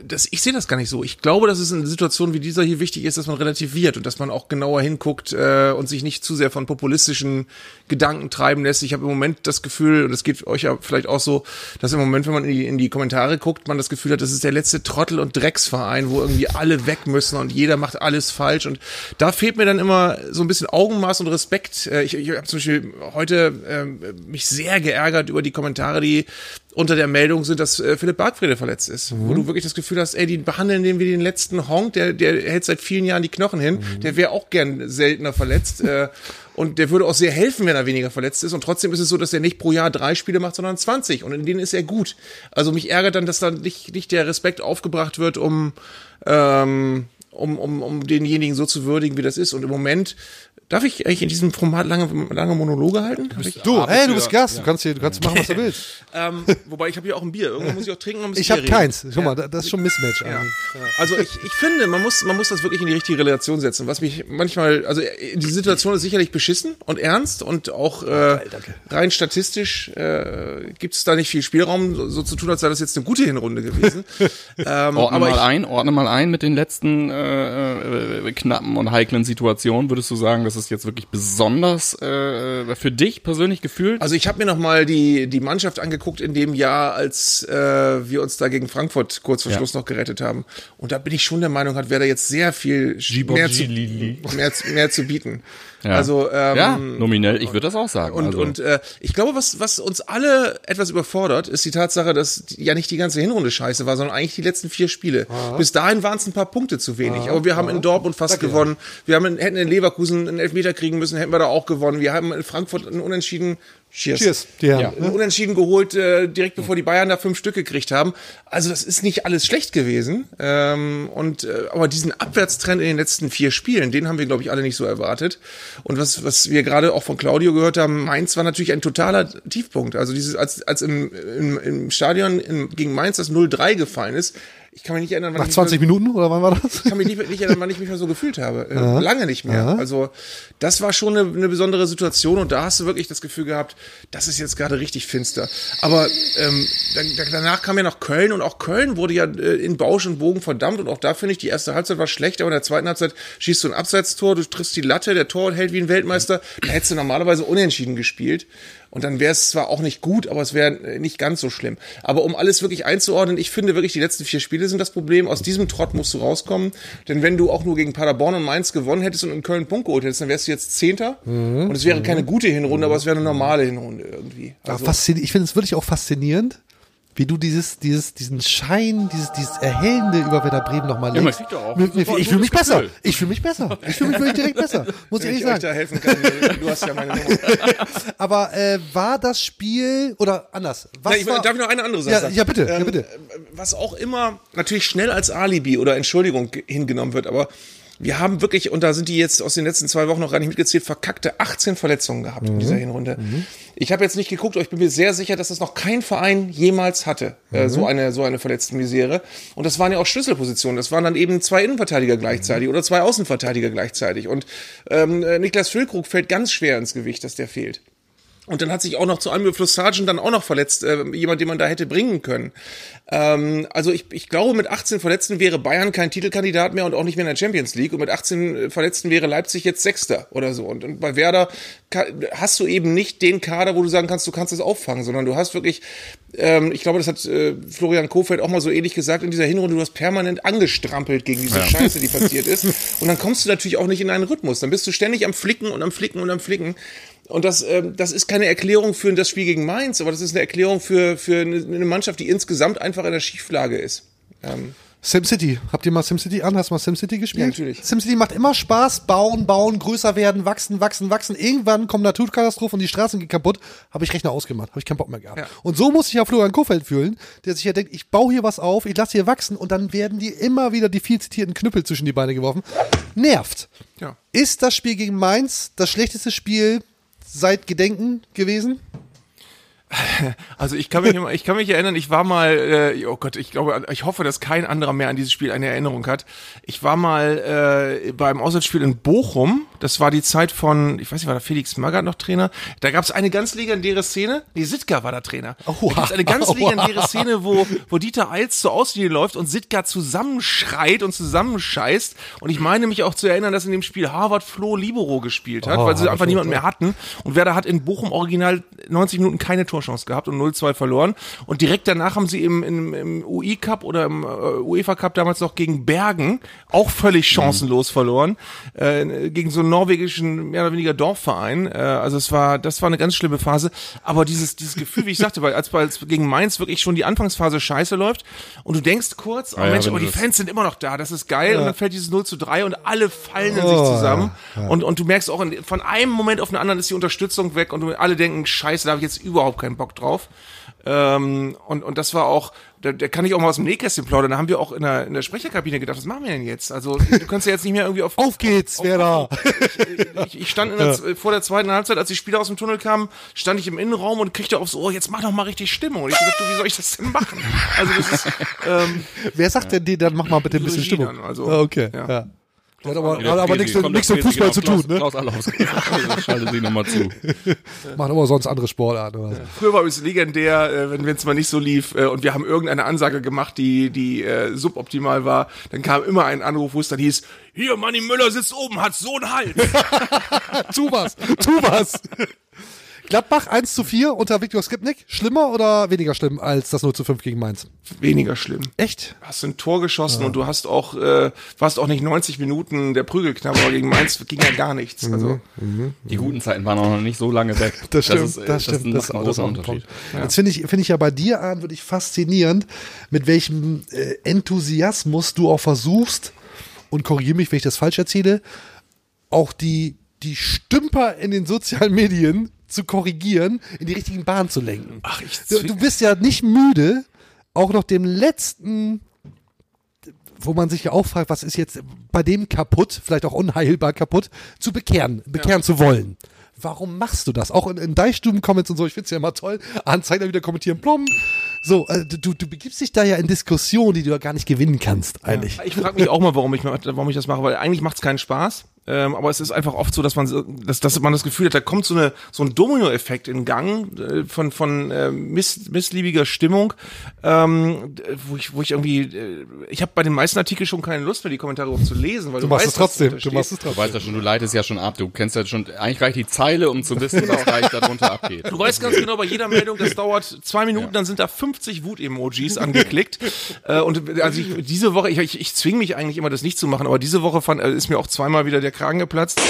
das, ich sehe das gar nicht so. Ich glaube, dass es in Situationen wie dieser hier wichtig ist, dass man relativiert und dass man auch genauer hinguckt äh, und sich nicht zu sehr von populistischen Gedanken treiben lässt. Ich habe im Moment das Gefühl, und das geht euch ja vielleicht auch so, dass im Moment, wenn man in die, in die Kommentare guckt, man das Gefühl hat, das ist der letzte Trottel- und Drecksverein, wo irgendwie alle weg müssen und jeder macht alles falsch. Und da fehlt mir dann immer so ein bisschen Augenmaß und Respekt. Äh, ich ich habe zum Beispiel heute ähm, mich sehr geärgert über die Kommentare, die unter der Meldung sind, dass äh, Philipp Bargfrede verletzt ist. Mhm. Wo du wirklich das Gefühl hast, ey, die behandeln den wie den letzten Honk, der, der hält seit vielen Jahren die Knochen hin, Mhm. der wäre auch gern seltener verletzt. äh, und der würde auch sehr helfen, wenn er weniger verletzt ist. Und trotzdem ist es so, dass er nicht pro Jahr drei Spiele macht, sondern 20. Und in denen ist er gut. Also mich ärgert dann, dass da nicht, nicht der Respekt aufgebracht wird, um, ähm, um, um, um denjenigen so zu würdigen, wie das ist. Und im Moment, darf ich eigentlich in diesem Format lange, lange Monologe halten? Du, Ah, hey, du bist du ja- Gast, du kannst hier, du kannst machen, was du willst. ähm, wobei ich habe hier auch ein Bier. Irgendwann muss ich auch trinken. um ein Ich habe keins. Guck mal, das ist schon Mismatch Ja. eigentlich. Also ich, ich finde, man muss, man muss das wirklich in die richtige Relation setzen. Was mich manchmal, also die Situation ist sicherlich beschissen und ernst und auch äh, rein statistisch äh, gibt es da nicht viel Spielraum, so, so zu tun, als sei das jetzt eine gute Hinrunde gewesen. ähm, Ordne aber mal ich, ein, ordne mal ein mit den letzten äh, äh, knappen und heiklen Situationen. Würdest du sagen, das ist jetzt wirklich besonders äh, für dich persönlich gefühlt? Also ich habe mir noch mal die die Mannschaft angeguckt in dem Jahr, als äh, wir uns da gegen Frankfurt kurz vor Ja. Schluss noch gerettet haben. Und da bin ich schon der Meinung, hat da jetzt sehr viel mehr zu, mehr, mehr zu bieten. Ja. Also ähm, ja, nominell, ich würde das auch sagen. Und, also. und äh, ich glaube, was, was uns alle etwas überfordert, ist die Tatsache, dass ja nicht die ganze Hinrunde scheiße war, sondern eigentlich die letzten vier Spiele. Bis dahin waren es ein paar Punkte zu wenig. Aber wir haben in Dortmund fast gewonnen. Wir haben in, hätten in Leverkusen einen Elfmeter kriegen müssen, hätten wir da auch gewonnen. Wir haben in Frankfurt einen Unentschieden. Cheers. Cheers, die. Ja, Unentschieden geholt, äh, direkt bevor die Bayern da fünf Stück gekriegt haben. Also das ist nicht alles schlecht gewesen. Ähm, und äh, aber diesen Abwärtstrend in den letzten vier Spielen, den haben wir, glaube ich, alle nicht so erwartet. Und was, was wir gerade auch von Claudio gehört haben, Mainz war natürlich ein totaler Tiefpunkt. Also dieses, als, als im, im, im Stadion in, gegen Mainz das 0-3 gefallen ist, ich kann mich nicht erinnern, wann Nach ich 20 Minuten oder wann war das? ich kann mich nicht, nicht erinnern, wann ich mich mal so gefühlt habe. Äh, Lange nicht mehr. Also das war schon eine, eine besondere Situation und da hast du wirklich das Gefühl gehabt, das ist jetzt gerade richtig finster. Aber ähm, danach kam ja noch Köln und auch Köln wurde ja äh, in Bausch und Bogen verdammt und auch da finde ich, die erste Halbzeit war schlecht, aber in der zweiten Halbzeit schießt du ein Abseitstor, du triffst die Latte, der Tor hält wie ein Weltmeister, da hättest du normalerweise unentschieden gespielt. Und dann wäre es zwar auch nicht gut, aber es wäre äh, nicht ganz so schlimm. Aber um alles wirklich einzuordnen, ich finde wirklich, die letzten vier Spiele sind das Problem. Aus diesem Trott musst du rauskommen. Denn wenn du auch nur gegen Paderborn und Mainz gewonnen hättest und in Köln Punkt geholt hättest, dann wärst du jetzt Zehnter. Und es wäre keine gute Hinrunde, aber es wäre eine normale Hinrunde irgendwie. Also, faszini- ich finde es wirklich auch faszinierend, wie du dieses, dieses, diesen Schein, dieses, dieses Erhellende über Werder Bremen nochmal Ja, legst. kriegt doch auch Mir- mir- ich fühle mich besser. Ich fühle mich besser. Ich fühle mich wirklich direkt besser. Muss ich wenn ehrlich ich sagen. da helfen kann, du hast ja meine Nummer. Aber äh, war das Spiel oder anders? Was Na, ich, war, darf ich noch eine andere Sache ja, sagen? ja, bitte, ja, Ähm, bitte. was auch immer natürlich schnell als Alibi oder Entschuldigung ge- hingenommen wird, aber wir haben wirklich, und da sind die jetzt aus den letzten zwei Wochen noch gar nicht mitgezählt, verkackte 18 Verletzungen gehabt in dieser Hinrunde. Ich habe jetzt nicht geguckt, aber ich bin mir sehr sicher, dass das noch kein Verein jemals hatte, äh, so eine so eine verletzten Misere. Und das waren ja auch Schlüsselpositionen. Das waren dann eben zwei Innenverteidiger gleichzeitig oder zwei Außenverteidiger gleichzeitig. Und ähm, äh, Niklas Füllkrug fällt ganz schwer ins Gewicht, dass der fehlt. Und dann hat sich auch noch zu einem Fluss Sargent dann auch noch verletzt, äh, jemand, den man da hätte bringen können. Ähm, also ich, ich glaube, mit 18 Verletzten wäre Bayern kein Titelkandidat mehr und auch nicht mehr in der Champions League. Und mit 18 Verletzten wäre Leipzig jetzt Sechster oder so. Und, und bei Werder hast du eben nicht den Kader, wo du sagen kannst, du kannst es auffangen, sondern du hast wirklich, ähm, ich glaube, das hat äh, Florian Kofeld auch mal so ähnlich gesagt in dieser Hinrunde, du hast permanent angestrampelt gegen diese Scheiße, die passiert ist. Und dann kommst du natürlich auch nicht in einen Rhythmus. Dann bist du ständig am Flicken und am Flicken und am Flicken. Und das, ähm, das ist keine Erklärung für das Spiel gegen Mainz, aber das ist eine Erklärung für, für eine, Mannschaft, die insgesamt einfach in der Schieflage ist. Ähm, SimCity. Habt ihr mal SimCity an? Hast du mal SimCity gespielt? Ja, natürlich. SimCity macht immer Spaß. Bauen, bauen, größer werden, wachsen, wachsen, wachsen. Irgendwann kommt Naturkatastrophe und die Straßen gehen kaputt. Habe ich Rechner ausgemacht. Habe ich keinen Bock mehr gehabt. Ja. Und so muss sich ja Florian Kofeld fühlen, der sich ja denkt, ich baue hier was auf, ich lasse hier wachsen und dann werden die immer wieder die viel zitierten Knüppel zwischen die Beine geworfen. Nervt. Ja. Ist das Spiel gegen Mainz das schlechteste Spiel seit Gedenken gewesen? Also ich kann mich, immer- ich kann mich erinnern, ich war mal, äh, oh Gott, ich glaube, ich hoffe, dass kein anderer mehr an dieses Spiel eine Erinnerung hat. Ich war mal äh, beim Auswärtsspiel in Bochum. Das war die Zeit von, ich weiß nicht, war da Felix Magath noch Trainer? Da gab es eine ganz legendäre Szene. Nee, Sitka war da Trainer. Oha. Da gab es eine ganz Oha. legendäre Szene, wo, wo Dieter Eils zur Auslinie läuft und Sitka zusammenschreit und zusammenscheißt. Und ich meine mich auch zu erinnern, dass in dem Spiel Harvard Flo Libero gespielt hat, Oh, weil sie einfach niemanden mehr hatten. Und Werder hat in Bochum original 90 Minuten keine Torchance gehabt und 0-2 verloren. Und direkt danach haben sie im, im, im UI Cup oder im äh, UEFA Cup damals noch gegen Bergen auch völlig chancenlos verloren. Äh, gegen so einen norwegischen, mehr oder weniger Dorfverein. Äh, also es war, das war eine ganz schlimme Phase. Aber dieses, dieses Gefühl, wie ich sagte, weil als, als gegen Mainz wirklich schon die Anfangsphase scheiße läuft und du denkst kurz, oh ja, Mensch, aber die Fans sind immer noch da, das ist geil. Und dann fällt dieses 0 zu 3 und alle fallen in Oh, sich zusammen. Und, und du merkst auch, von einem Moment auf den anderen ist die Unterstützung weg und alle denken, scheiße, da habe ich jetzt überhaupt keinen Bock drauf. Ähm, und, und das war auch, da, da kann ich auch mal aus dem Nähkästchen plaudern. Da haben wir auch in der, in der Sprecherkabine gedacht, was machen wir denn jetzt? Also du kannst ja jetzt nicht mehr irgendwie auf... Auf geht's, Werder! Ich, ich stand in der, vor der zweiten Halbzeit, als die Spieler aus dem Tunnel kamen, stand ich im Innenraum und kriegte aufs Ohr, jetzt mach doch mal richtig Stimmung. Und ich gesagt, du, wie soll ich das denn machen? Also das ist, ähm, Wer sagt denn dir, dann mach mal bitte ein bisschen Stimmung? dann, also, Ah, okay, ja. ja. Hat aber, hat aber nichts, mit- nichts mit Fußball zu genau, tun, ne? Klaus, Allofs. Schalte sie nochmal zu. Machen aber sonst andere Sportarten oder so. Früher war es legendär, äh, wenn es mal nicht so lief äh, und wir haben irgendeine Ansage gemacht, die die äh, suboptimal war, dann kam immer ein Anruf, wo es dann hieß, hier, Manni Müller sitzt oben, hat so einen Hals. tu was, tu was. Gladbach 1 zu 4 unter Viktor Skripnik. Schlimmer oder weniger schlimm als das 0 zu 5 gegen Mainz? Weniger schlimm. Echt? Hast ein Tor geschossen und du hast auch, äh, warst auch nicht 90 Minuten der Prügelknaber, aber gegen Mainz ging ja gar nichts. Also Die guten Zeiten waren auch noch nicht so lange weg. Das stimmt, äh, das, ist, stimmt. Das, einen ist großen auch ein Unterschied. Punkt. Jetzt finde ich, finde ich ja bei dir an, wirklich faszinierend, mit welchem äh, Enthusiasmus du auch versuchst, und korrigiere mich, wenn ich das falsch erzähle, auch die, die Stümper in den sozialen Medien zu korrigieren, in die richtigen Bahn zu lenken. Ach, ich Du, du bist ja nicht müde, auch noch dem letzten, wo man sich ja auch fragt, was ist jetzt bei dem kaputt, vielleicht auch unheilbar kaputt, zu bekehren, bekehren zu wollen. Warum machst du das? Auch in, in Deichstuben-Comments und so, ich find's ja immer toll. Anzeiger wieder kommentieren, plom. So, äh, du, du begibst dich da ja in Diskussionen, die du ja gar nicht gewinnen kannst, eigentlich. Ich frage mich auch mal, warum ich, warum ich das mache, weil eigentlich macht es keinen Spaß. Ähm, aber es ist einfach oft so, dass man, dass, dass man das Gefühl hat, da kommt so, eine, so ein Dominoeffekt in Gang äh, von, von äh, miss, missliebiger Stimmung, ähm, wo, ich, wo ich irgendwie, äh, ich habe bei den meisten Artikeln schon keine Lust mehr, die Kommentare überhaupt zu lesen, weil du, Du machst weißt, es trotzdem, du machst es Du trotzdem. weißt ja schon, du leitest ja schon ab. Du kennst ja schon, eigentlich reicht die Zeile, um zu wissen, was gleich darunter abgeht. Du weißt ganz genau, bei jeder Meldung, das dauert zwei Minuten, dann sind da 50 Wut-Emojis angeklickt. äh, und also ich, diese Woche, ich, ich, ich zwinge mich eigentlich immer, das nicht zu machen, aber diese Woche fand, äh, ist mir auch zweimal wieder der Kragen geplatzt.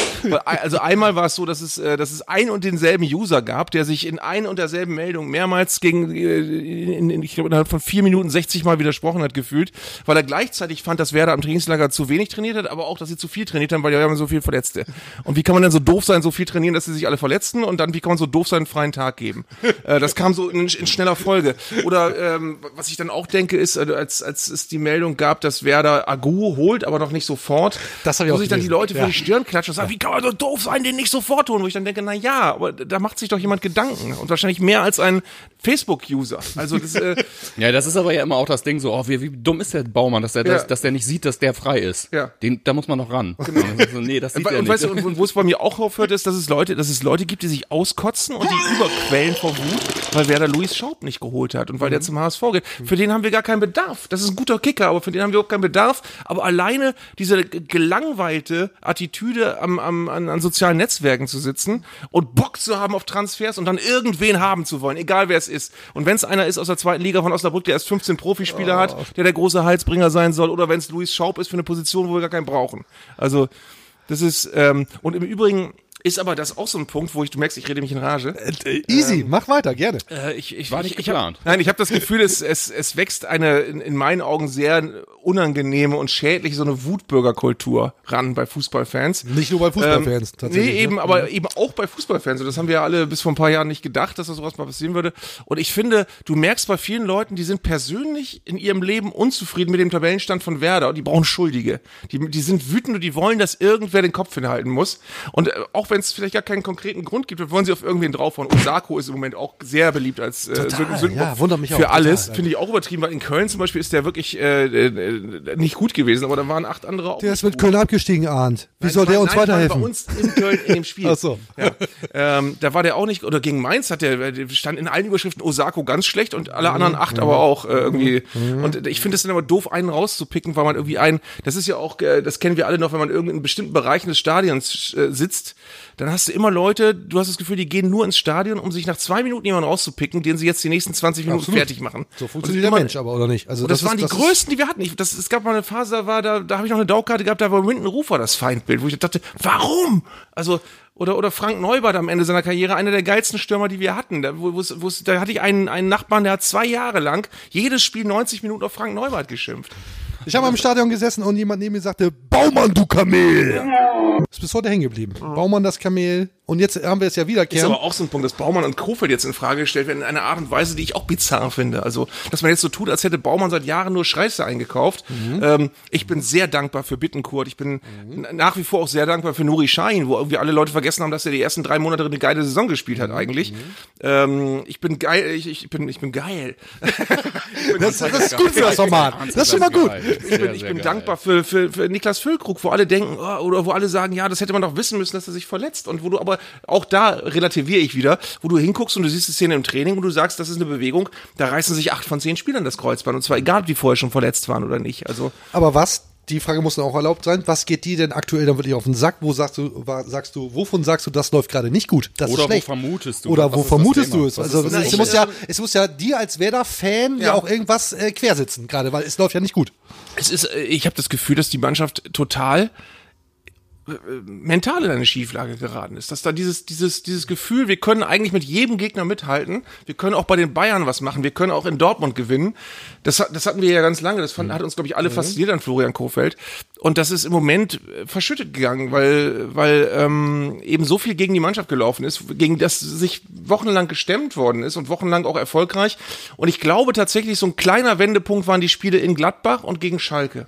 Also einmal war es so, dass es, äh, dass es ein und denselben User gab, der sich in ein und derselben Meldung mehrmals gegen, äh, in, in, ich glaube, innerhalb von vier Minuten 60 Mal widersprochen hat gefühlt, weil er gleichzeitig fand, dass Werder am Trainingslager zu wenig trainiert hat, aber auch, dass sie zu viel trainiert haben, weil wir haben so viel Verletzte. Und wie kann man denn so doof sein, so viel trainieren, dass sie sich alle verletzen und dann wie kann man so doof sein, einen freien Tag geben? äh, das kam so in, in schneller Folge. Oder ähm, was ich dann auch denke, ist, äh, als, als es die Meldung gab, dass Werder Agu holt, aber noch nicht sofort, Das wo sich dann die. Leute Ja. vor die Stirn klatschen und sagen, wie kann man so doof sein, den nicht sofort holen? Wo ich dann denke, na ja, aber da macht sich doch jemand Gedanken und wahrscheinlich mehr als ein Facebook-User. Also das, äh, Ja, das ist aber ja immer auch das Ding so, oh, wie, wie dumm ist der Baumann, dass der, Ja. dass, dass der nicht sieht, dass der frei ist. Ja. Den, da muss man noch ran. Genau. So, nee, das sieht Und, er und, nicht. weißt du, und, und wo es bei mir auch aufhört, ist, dass es Leute, dass es Leute gibt, die sich auskotzen und die überquellen vor Wut, weil Werder Luis Schaub nicht geholt hat und weil der Mhm. zum HSV geht. Für den haben wir gar keinen Bedarf. Das ist ein guter Kicker, aber für den haben wir auch keinen Bedarf. Aber alleine diese gelangweilte Attitüde am, am, an, an sozialen Netzwerken zu sitzen und Bock zu haben auf Transfers und dann irgendwen haben zu wollen, egal wer es ist. Und wenn es einer ist aus der zweiten Liga von Osnabrück, der erst 15 Profispieler hat, der der große Halsbringer sein soll, oder wenn es Luis Schaub ist für eine Position, wo wir gar keinen brauchen. Also das ist, ähm, und im Übrigen ist aber das auch so ein Punkt, wo ich, du merkst, ich rede mich in Rage. Easy, mach weiter, gerne. Äh, ich, ich, War nicht ich, ich geplant. Hab, nein, ich habe das Gefühl, es, es, es wächst eine in, in meinen Augen sehr unangenehme und schädliche so eine Wutbürgerkultur ran bei Fußballfans. Nicht nur bei Fußballfans, Ähm, tatsächlich, Nee, eben, ne? aber eben auch bei Fußballfans. Und das haben wir ja alle bis vor ein paar Jahren nicht gedacht, dass das sowas mal passieren würde. Und ich finde, du merkst bei vielen Leuten, die sind persönlich in ihrem Leben unzufrieden mit dem Tabellenstand von Werder und die brauchen Schuldige. Die, die sind wütend und die wollen, dass irgendwer den Kopf hinhalten muss. Und äh, auch wenn es vielleicht gar keinen konkreten Grund gibt, wollen sie auf irgendwen draufhauen. Osako ist im Moment auch sehr beliebt als äh, Total, Sündenbock ja, wundert mich auch für alles. Finde ich auch übertrieben, weil in Köln zum Beispiel ist der wirklich äh, äh, nicht gut gewesen, aber da waren acht andere auch Der ist mit gut. Köln abgestiegen, Arndt. Wie soll Nein, der ich uns nein, weiterhelfen? Bei uns in Köln in dem Spiel. Ach so. Ja. Ähm, da war der auch nicht, oder gegen Mainz hat der, der stand in allen Überschriften Osako ganz schlecht und alle anderen acht aber auch äh, irgendwie. Und ich finde es dann aber doof, einen rauszupicken, weil man irgendwie einen, das ist ja auch, äh, das kennen wir alle noch, wenn man irgendwie in bestimmten Bereichen des Stadions äh, sitzt, dann hast du immer Leute, du hast das Gefühl, die gehen nur ins Stadion, um sich nach zwei Minuten jemanden rauszupicken, den sie jetzt die nächsten 20 Minuten Absolut. fertig machen. So funktioniert der Mensch aber, oder nicht? Also und das, ist- waren die ist- größten, die wir hatten. Ich, das, es gab mal eine Phase, da war da, da habe ich noch eine Daukarte gehabt, da war Winton Rufer das Feindbild, wo ich dachte, warum? Also oder oder Frank Neubert am Ende seiner Karriere einer der geilsten Stürmer, die wir hatten. Da, wo, wo's, wo's, da hatte ich einen, einen Nachbarn, der hat zwei Jahre lang jedes Spiel 90 Minuten auf Frank Neubert geschimpft. Ich habe im Stadion gesessen und jemand neben mir sagte, Baumann, du Kamel! Ist bis heute hängen geblieben. Baumann, das Kamel. Und jetzt haben wir es ja Ist wiederkehren. aber auch so ein Punkt, dass Baumann und Kofeld jetzt in Frage gestellt werden in einer Art und Weise, die ich auch bizarr finde. Also, dass man jetzt so tut, als hätte Baumann seit Jahren nur Scheiße eingekauft. Ähm, ich bin sehr dankbar für Bittenkurt. Ich bin n- nach wie vor auch sehr dankbar für Nuri Schein, wo irgendwie alle Leute vergessen haben, dass er die ersten drei Monate eine geile Saison gespielt hat eigentlich. Ähm, ich bin geil, ich, ich bin, ich bin geil. Das, das ist gut für das Format. Das ist schon mal gut. Ich bin, ich bin dankbar für, für, für Niklas Füllkrug, wo alle denken, oh, oder wo alle sagen, ja, das hätte man doch wissen müssen, dass er sich verletzt. Und wo du aber, auch da relativiere ich wieder, wo du hinguckst und du siehst die Szene im Training und du sagst, das ist eine Bewegung, da reißen sich acht von zehn Spielern das Kreuzband. Und zwar egal, ob die vorher schon verletzt waren oder nicht. Also, Aber was, die Frage muss dann auch erlaubt sein, was geht dir denn aktuell dann wirklich auf den Sack? Wo sagst du, sagst du, wovon sagst du, das läuft gerade nicht gut? Das Oder ist schlecht. wo vermutest du? Oder Was wo vermutest du es? Was Also es, muss ja, es muss ja dir als Werder-Fan ja. Ja. auch irgendwas äh, quersitzen gerade, weil es läuft ja nicht gut. es ist, äh, ich habe das Gefühl, dass die Mannschaft total mental in eine Schieflage geraten ist. Dass da dieses, dieses, dieses Gefühl, wir können eigentlich mit jedem Gegner mithalten, wir können auch bei den Bayern was machen, wir können auch in Dortmund gewinnen. Das, das hatten wir ja ganz lange, das fand, hat uns, glaube ich, alle fasziniert an Florian Kofeld. Und das ist im Moment äh, verschüttet gegangen, weil, weil ähm, eben so viel gegen die Mannschaft gelaufen ist, gegen das sich wochenlang gestemmt worden ist und wochenlang auch erfolgreich. Und ich glaube tatsächlich, so ein kleiner Wendepunkt waren die Spiele in Gladbach und gegen Schalke.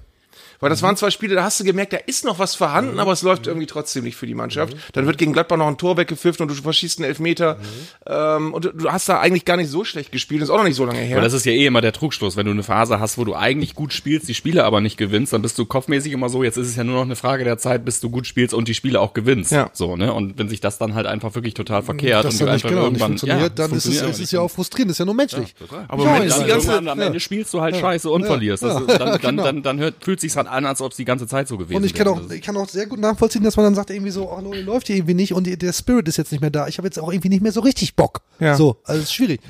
Weil das waren zwei Spiele, da hast du gemerkt, da ist noch was vorhanden, aber es läuft irgendwie trotzdem nicht für die Mannschaft. Dann wird gegen Gladbach noch ein Tor weggepfiffen und du verschießt einen Elfmeter. Ähm, und du- hast da eigentlich gar nicht so schlecht gespielt, das ist auch noch nicht so lange her. Aber das ist ja eh immer der Trugschluss, wenn du eine Phase hast, wo du eigentlich gut spielst, die Spiele aber nicht gewinnst, dann bist du kopfmäßig immer so, jetzt ist es ja nur noch eine Frage der Zeit, bis du gut spielst und die Spiele auch gewinnst. Ja. So, ne? Und wenn sich das dann halt einfach wirklich total verkehrt das und dann du nicht einfach genau nicht irgendwann funktioniert, ja, dann ist es, ist nicht. ja auch frustrierend, ist ja nur menschlich. aber Ja, ist die ja ganze, am Ende spielst du halt scheiße und Ja. verlierst. Das, Ja. dann, dann, Genau. dann, dann hört, fühlt sich's halt an, als ob es die ganze Zeit so gewesen Und ich kann wäre. auch, ich kann auch sehr gut nachvollziehen, dass man dann sagt irgendwie so, oh, no, läuft hier irgendwie nicht und der Spirit ist jetzt nicht mehr da. Ich habe jetzt auch irgendwie nicht mehr so richtig Bock. Ja. So, also es ist schwierig.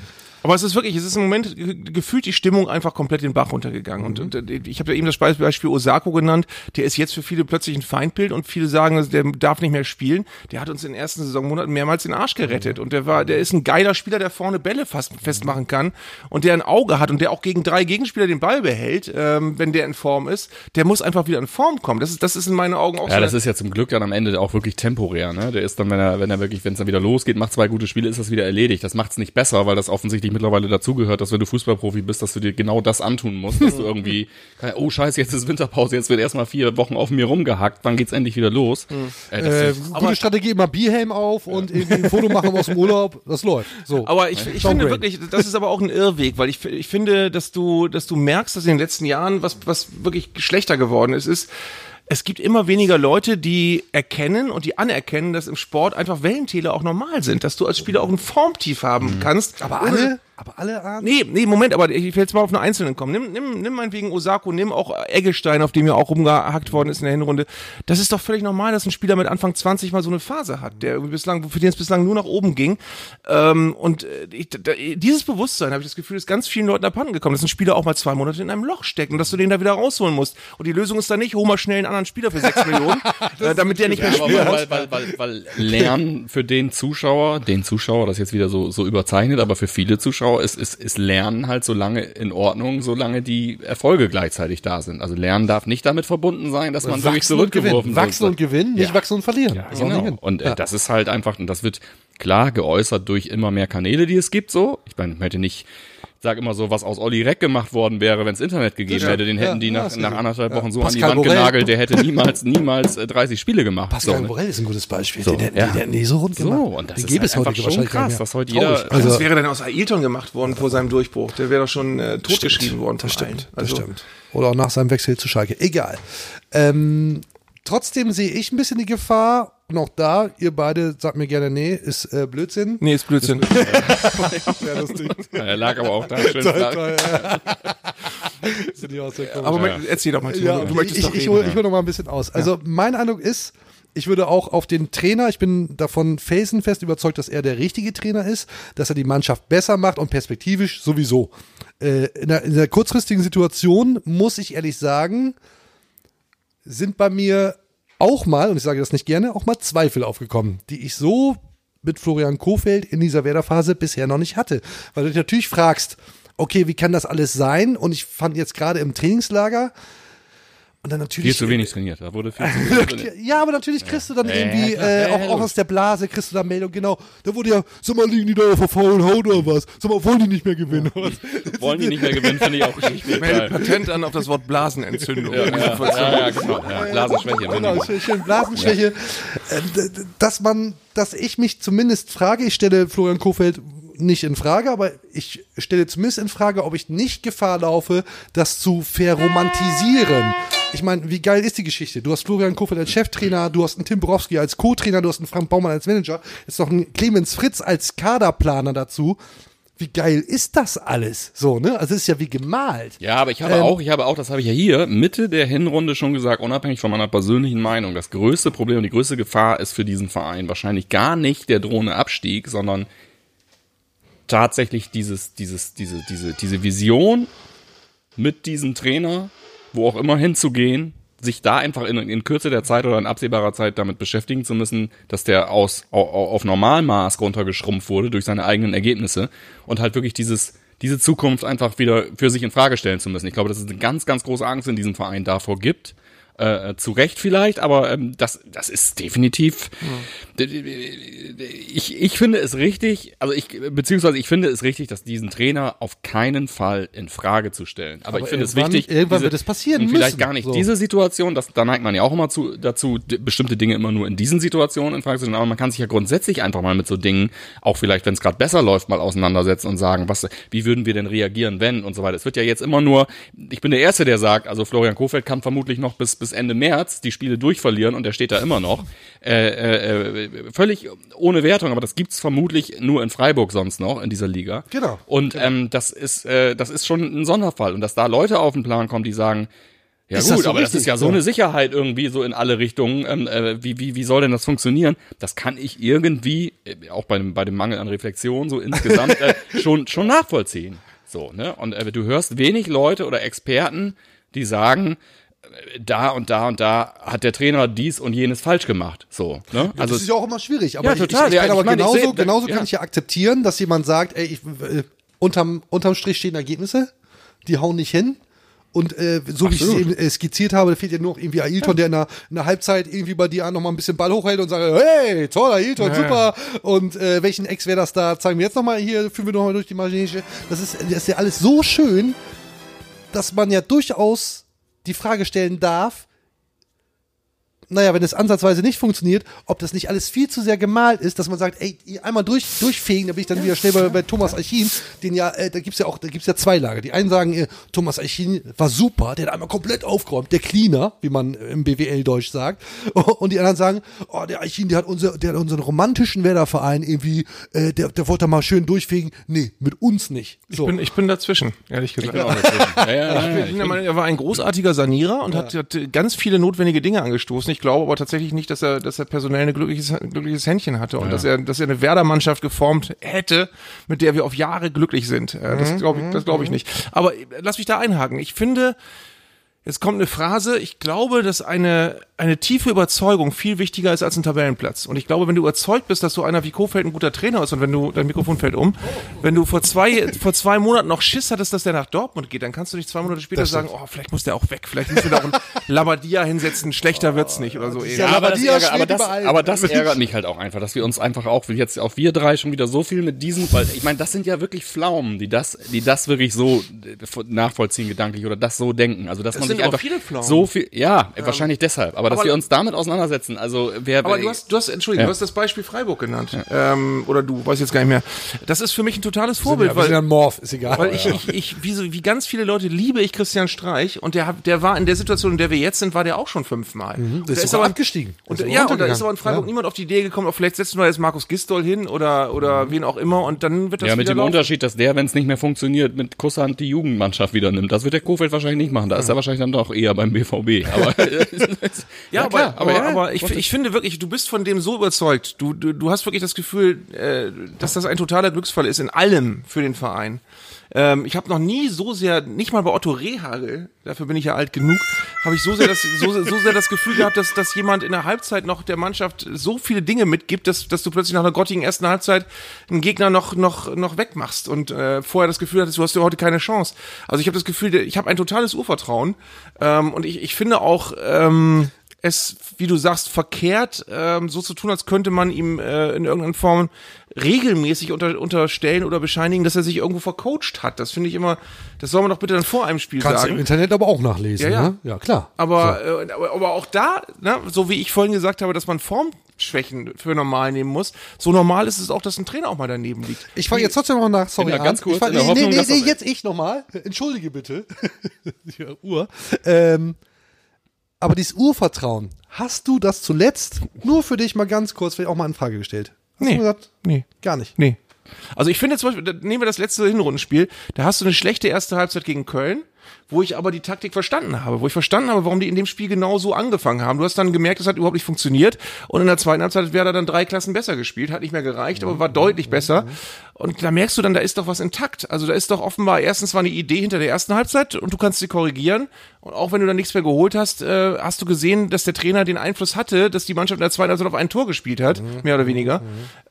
Aber es ist wirklich, es ist im Moment ge- gefühlt die Stimmung einfach komplett den Bach runtergegangen. Und, und äh, ich habe ja eben das Beispiel Osako genannt. Der ist jetzt für viele plötzlich ein Feindbild und viele sagen, der darf nicht mehr spielen. Der hat uns in den ersten Saisonmonaten mehrmals den Arsch gerettet. Und der war, der ist ein geiler Spieler, der vorne Bälle fast festmachen kann und der ein Auge hat und der auch gegen drei Gegenspieler den Ball behält, ähm, wenn der in Form ist. Der muss einfach wieder in Form kommen. Das ist, das ist in meinen Augen auch Ja, so. das ist ja zum Glück dann am Ende auch wirklich temporär. Ne? Der ist dann, wenn er, wenn er wirklich, wenn es dann wieder losgeht, macht zwei gute Spiele, ist das wieder erledigt. Das macht es nicht besser, weil das offensichtlich mittlerweile dazugehört, dass wenn du Fußballprofi bist, dass du dir genau das antun musst, dass du irgendwie, oh scheiße, jetzt ist Winterpause, jetzt wird erstmal vier Wochen auf mir rumgehackt, wann geht's endlich wieder los? Äh, das Äh, ist- gute Strategie, immer Bierhelm auf und irgendwie ein Foto machen aus dem Urlaub. Das läuft. So. Aber ich, ich finde wirklich, das ist aber auch ein Irrweg, weil ich, ich finde, dass du, dass du merkst, dass in den letzten Jahren was, was wirklich schlechter geworden ist, ist, es gibt immer weniger Leute, die erkennen und die anerkennen, dass im Sport einfach Wellentäler auch normal sind, dass du als Spieler auch ein Formtief haben kannst. aber alle, aber alle ahnen. Nee, nee, Moment, aber ich will jetzt mal auf einen Einzelnen kommen. Nimm, nimm, nimm meinetwegen Osako, nimm auch Eggestein, auf dem ja auch rumgehackt worden ist in der Hinrunde. Das ist doch völlig normal, dass ein Spieler mit Anfang 20 mal so eine Phase hat, der irgendwie bislang, für den es bislang nur nach oben ging. Ähm, und äh, ich, da, dieses Bewusstsein, habe ich das Gefühl, ist ganz vielen Leuten abhanden gekommen, dass ein Spieler auch mal zwei Monate in einem Loch steckt und dass du den da wieder rausholen musst. Und die Lösung ist dann nicht, hol mal schnell einen anderen Spieler für sechs Millionen, äh, damit der nicht mehr spielt. weil, weil, weil, weil Lernen für den Zuschauer, den Zuschauer, das ist jetzt wieder so, so überzeichnet, aber für viele Zuschauer ist, ist, ist Lernen halt so lange in Ordnung, solange die Erfolge gleichzeitig da sind. Also Lernen darf nicht damit verbunden sein, dass man wirklich Wachsen zurückgeworfen Wachsen wird. und gewinnen, nicht Ja. wachsen und verlieren. Nicht Genau. Und äh, Ja. das ist halt einfach, und das wird klar geäußert durch immer mehr Kanäle, die es gibt, so. Ich meine, ich möchte nicht sag immer so, was aus Olli Reck gemacht worden wäre, wenn es Internet gegeben Ja, hätte, den hätten ja, die ja, nach, nach anderthalb Wochen so an Pascal die Wand Borel. genagelt, der hätte niemals, niemals äh, 30 Spiele gemacht. Pascal so, ne? Borel ist ein gutes Beispiel. So, den, hätten- ja. die hätten nie so rund so, gemacht. und das Den ist gäbe halt es heute einfach schon krass, nicht mehr. dass heute Traurig. jeder, Also- Was wäre denn aus Ailton gemacht worden vor seinem Durchbruch? Der wäre doch schon äh, totgeschrieben worden. Das stimmt, Verein. das Also, stimmt. Oder auch nach seinem Wechsel zu Schalke. Egal. Ähm, trotzdem sehe ich ein bisschen die Gefahr. Auch da, ihr beide sagt mir gerne, nee, ist äh, Blödsinn. Nee, ist Blödsinn. Sehr lustig. er lag aber auch da schön flach. Sind die auch sehr komisch. Aber mal- erzähl doch mal, Timo. Ja, du möchtest ich, ich, reden. hole ich hol noch mal ein bisschen aus. Also mein Eindruck ist, ich würde auch auf den Trainer, ich bin davon felsenfest überzeugt, dass er der richtige Trainer ist, dass er die Mannschaft besser macht und perspektivisch sowieso. Äh, in, der, in der kurzfristigen Situation muss ich ehrlich sagen, sind bei mir auch mal, und ich sage das nicht gerne, auch mal Zweifel aufgekommen, die ich so mit Florian Kofeld in dieser Werder-Phase bisher noch nicht hatte. Weil du dich natürlich fragst, okay, wie kann das alles sein? Und ich fand jetzt gerade im Trainingslager und dann natürlich. Viel zu wenig trainiert, da wurde viel zu wenig trainiert. Ja, aber natürlich kriegst du dann Ja, irgendwie, äh, Ja, auch, ja, auch aus der Blase kriegst du da Meldung, genau. Da wurde ja, sag mal, liegen die da auf der faulen Haut oder was? Sag mal, wollen die nicht mehr gewinnen? oder was? Wollen die nicht mehr gewinnen, finde ich auch richtig Meldet geil. Patent an auf das Wort Blasenentzündung. Ja, ja, ja, ja, genau. Ja, Blasenschwäche. Genau, Genau. schön, Blasenschwäche. Äh, Dass man, dass ich mich zumindest frage, ich stelle Florian Kofeld nicht in Frage, aber ich stelle zumindest in Frage, ob ich nicht Gefahr laufe, das zu verromantisieren. Ich meine, wie geil ist die Geschichte? Du hast Florian Kofeld als Cheftrainer, du hast einen Tim Borowski als Co-Trainer, du hast einen Frank Baumann als Manager, jetzt noch einen Clemens Fritz als Kaderplaner dazu. Wie geil ist das alles? So, ne? Also es ist ja wie gemalt. Ja, aber ich habe Ähm, auch, ich habe auch, das habe ich ja hier, Mitte der Hinrunde schon gesagt, unabhängig von meiner persönlichen Meinung, das größte Problem und die größte Gefahr ist für diesen Verein wahrscheinlich gar nicht der drohende Abstieg, sondern tatsächlich dieses, dieses, diese, diese, diese Vision mit diesem Trainer, wo auch immer hinzugehen, sich da einfach in, in Kürze der Zeit oder in absehbarer Zeit damit beschäftigen zu müssen, dass der aus, au- au- auf Normalmaß runtergeschrumpft wurde durch seine eigenen Ergebnisse und halt wirklich dieses, diese Zukunft einfach wieder für sich in Frage stellen zu müssen. Ich glaube, dass es eine ganz, ganz große Angst in diesem Verein davor gibt. Äh, zu Recht vielleicht, aber ähm, das, das ist definitiv. Ich, ich finde es richtig, also ich, beziehungsweise ich finde es richtig, dass diesen Trainer auf keinen Fall in Frage zu stellen. Aber, Aber ich finde es wichtig. irgendwann wird es passieren und Vielleicht müssen, gar nicht so. diese Situation, das, da neigt man ja auch immer zu, dazu, bestimmte Dinge immer nur in diesen Situationen in Frage zu stellen. Aber man kann sich ja grundsätzlich einfach mal mit so Dingen, auch vielleicht, wenn es gerade besser läuft, mal auseinandersetzen und sagen, was, wie würden wir denn reagieren, wenn und so weiter. Es wird ja jetzt immer nur, ich bin der Erste, der sagt, also Florian Kofeld kann vermutlich noch bis, bis Ende März die Spiele durchverlieren und der steht da immer noch. Äh, äh, äh, völlig ohne Wertung, aber das gibt's vermutlich nur in Freiburg sonst noch in dieser Liga. Genau. Und ähm, das ist, äh, das ist schon ein Sonderfall. Und dass da Leute auf den Plan kommen, die sagen, ja Ist gut, das so aber das richtig? ist ja so eine Sicherheit irgendwie so in alle Richtungen. Ähm, äh, wie, wie, wie soll denn das funktionieren? Das kann ich irgendwie, äh, auch bei dem, bei dem Mangel an Reflexion so insgesamt, äh, schon, schon nachvollziehen. So, ne? Und äh, du hörst wenig Leute oder Experten, die sagen, da und da und da hat der Trainer dies und jenes falsch gemacht. So, ne? Also das ist ja auch immer schwierig. Aber Ja, ich, total. ich, ich Ja, kann ich aber meine, ich genauso, seh- genauso ja. kann ich ja akzeptieren, dass jemand sagt, ey, ich, äh, unterm, unterm Strich stehen Ergebnisse, die hauen nicht hin. Und äh, so wie ich es Absolut. eben äh, skizziert habe, fehlt ja nur noch irgendwie Ailton, der in der, in der Halbzeit irgendwie bei dir noch mal ein bisschen Ball hochhält und sagt, hey, toll, Ailton, super. Und äh, welchen Ex wäre das da? Zeigen wir jetzt noch mal hier, führen wir noch mal durch die Maschine. Das ist, das ist ja alles so schön, dass man ja durchaus die Frage stellen darf, naja, wenn es ansatzweise nicht funktioniert, ob das nicht alles viel zu sehr gemalt ist, dass man sagt, ey, einmal durch, durchfegen, da bin ich dann wieder schnell bei, bei Thomas Eichin, den ja, äh, da gibt's ja auch, da gibt's ja zwei Lager. Die einen sagen, äh, Thomas Eichin war super, der hat einmal komplett aufgeräumt, der Cleaner, wie man im BWL-Deutsch sagt. Und die anderen sagen, oh, der Eichin, der hat, unser, der hat unseren romantischen Werderverein irgendwie, äh, der, der wollte da mal schön durchfegen. Nee, mit uns nicht. Ich, So. bin, ich bin dazwischen, ehrlich gesagt. Dazwischen. ja, ja, ja, Ich ja, bin der Meinung, er war ein großartiger Sanierer und hat, hat ganz viele notwendige Dinge angestoßen. Ich glaube aber tatsächlich nicht, dass er, dass er personell ein glückliches, glückliches Händchen hatte und dass er, dass er eine Werder-Mannschaft geformt hätte, mit der wir auf Jahre glücklich sind. Äh, Das glaube ich, das glaube ich nicht. Aber äh, lass mich da einhaken. Ich finde, Jetzt kommt eine Phrase. Ich glaube, dass eine eine tiefe Überzeugung viel wichtiger ist als ein Tabellenplatz. Und ich glaube, wenn du überzeugt bist, dass so einer wie Kofeld ein guter Trainer ist und wenn du, dein Mikrofon fällt um, wenn du vor zwei, vor zwei Monaten noch Schiss hattest, dass der nach Dortmund geht, dann kannst du nicht zwei Monate später sagen, oh, vielleicht muss der auch weg, vielleicht müssen wir da auch einen Labadia hinsetzen, schlechter wird's nicht oder so. Ja, aber das, ärgert, aber, das, aber das ärgert mich halt auch einfach, dass wir uns einfach auch, wie jetzt auch wir drei schon wieder so viel mit diesen, weil ich meine, das sind ja wirklich Pflaumen, die das, die das wirklich so äh, nachvollziehen gedanklich oder das so denken. Also dass man sind aber einfach viele Pflaumen. so viel, ja, wahrscheinlich deshalb. Aber, dass aber- wir uns damit auseinandersetzen, also wer, Aber du hast, du hast, Entschuldigung, Ja. du hast das Beispiel Freiburg genannt. Ähm, oder du, weiß jetzt gar nicht mehr. Das ist für mich ein totales Vorbild, wir sind ja weil, ein Morph, ist egal. weil ich, ich, ich wie, so, wie ganz viele Leute liebe ich Christian Streich und der, der war in der Situation, in der wir jetzt sind, war der auch schon fünfmal. Mhm, der Und ist sogar abgestiegen. Und, ist ja, und da ist aber in Freiburg Ja. niemand auf die Idee gekommen, oh, vielleicht setzen wir jetzt Markus Gistol hin oder, oder wen auch immer und dann wird das ja, mit dem laufen. Unterschied, dass der, wenn es nicht mehr funktioniert, mit Kusshand die Jugendmannschaft wieder nimmt. Das wird der Kofeld wahrscheinlich nicht machen. Da ist er wahrscheinlich dann doch eher beim BVB. Aber Ja, aber, klar, aber, aber aber, ja, ich, ich finde wirklich, du bist von dem so überzeugt. Du, du, du hast wirklich das Gefühl, äh, dass das ein totaler Glücksfall ist in allem für den Verein. Ähm, ich habe noch nie so sehr, nicht mal bei Otto Rehagel, dafür bin ich ja alt genug, habe ich so sehr das, so, so sehr das Gefühl gehabt, dass, dass jemand in der Halbzeit noch der Mannschaft so viele Dinge mitgibt, dass, dass du plötzlich nach einer grottigen ersten Halbzeit einen Gegner noch, noch, noch wegmachst und äh, vorher das Gefühl hattest, du hast ja heute keine Chance. Also ich habe das Gefühl, ich habe ein totales Urvertrauen ähm, und ich, ich finde auch, ähm, es, wie du sagst, verkehrt, ähm, so zu tun, als könnte man ihm äh, in irgendeiner Form regelmäßig unter, unterstellen oder bescheinigen, dass er sich irgendwo vercoacht hat. Das finde ich immer, das soll man doch bitte dann vor einem Spiel Kannst du im sagen. Internet aber auch nachlesen, Ja, ja. ne? Ja, klar. Aber, äh, aber, aber auch da, ne, so wie ich vorhin gesagt habe, dass man Formschwächen für normal nehmen muss, so normal ist es auch, dass ein Trainer auch mal daneben liegt. Ich frage jetzt trotzdem noch nach, sorry, Ja, ganz kurz, ich nee, Hoffnung, nee, nee, das- jetzt ich nochmal. Entschuldige bitte. Die Uhr. Ähm, aber dieses Urvertrauen, hast du das zuletzt nur für dich mal ganz kurz vielleicht auch mal in Frage gestellt? Hast Nee. du gesagt? Nee. Gar nicht. Nee. Also ich finde zum Beispiel, nehmen wir das letzte Hinrundenspiel, da hast du eine schlechte erste Halbzeit gegen Köln, wo ich aber die Taktik verstanden habe, wo ich verstanden habe, warum die in dem Spiel genau so angefangen haben. Du hast dann gemerkt, es hat überhaupt nicht funktioniert und in der zweiten Halbzeit hat Werder dann drei Klassen besser gespielt, hat nicht mehr gereicht, aber war deutlich besser. Und da merkst du dann, da ist doch was intakt. Also da ist doch offenbar, erstens war eine Idee hinter der ersten Halbzeit und du kannst sie korrigieren. Und auch wenn du dann nichts mehr geholt hast, äh, hast du gesehen, dass der Trainer den Einfluss hatte, dass die Mannschaft in der zweiten Halbzeit auf ein Tor gespielt hat, mehr oder weniger.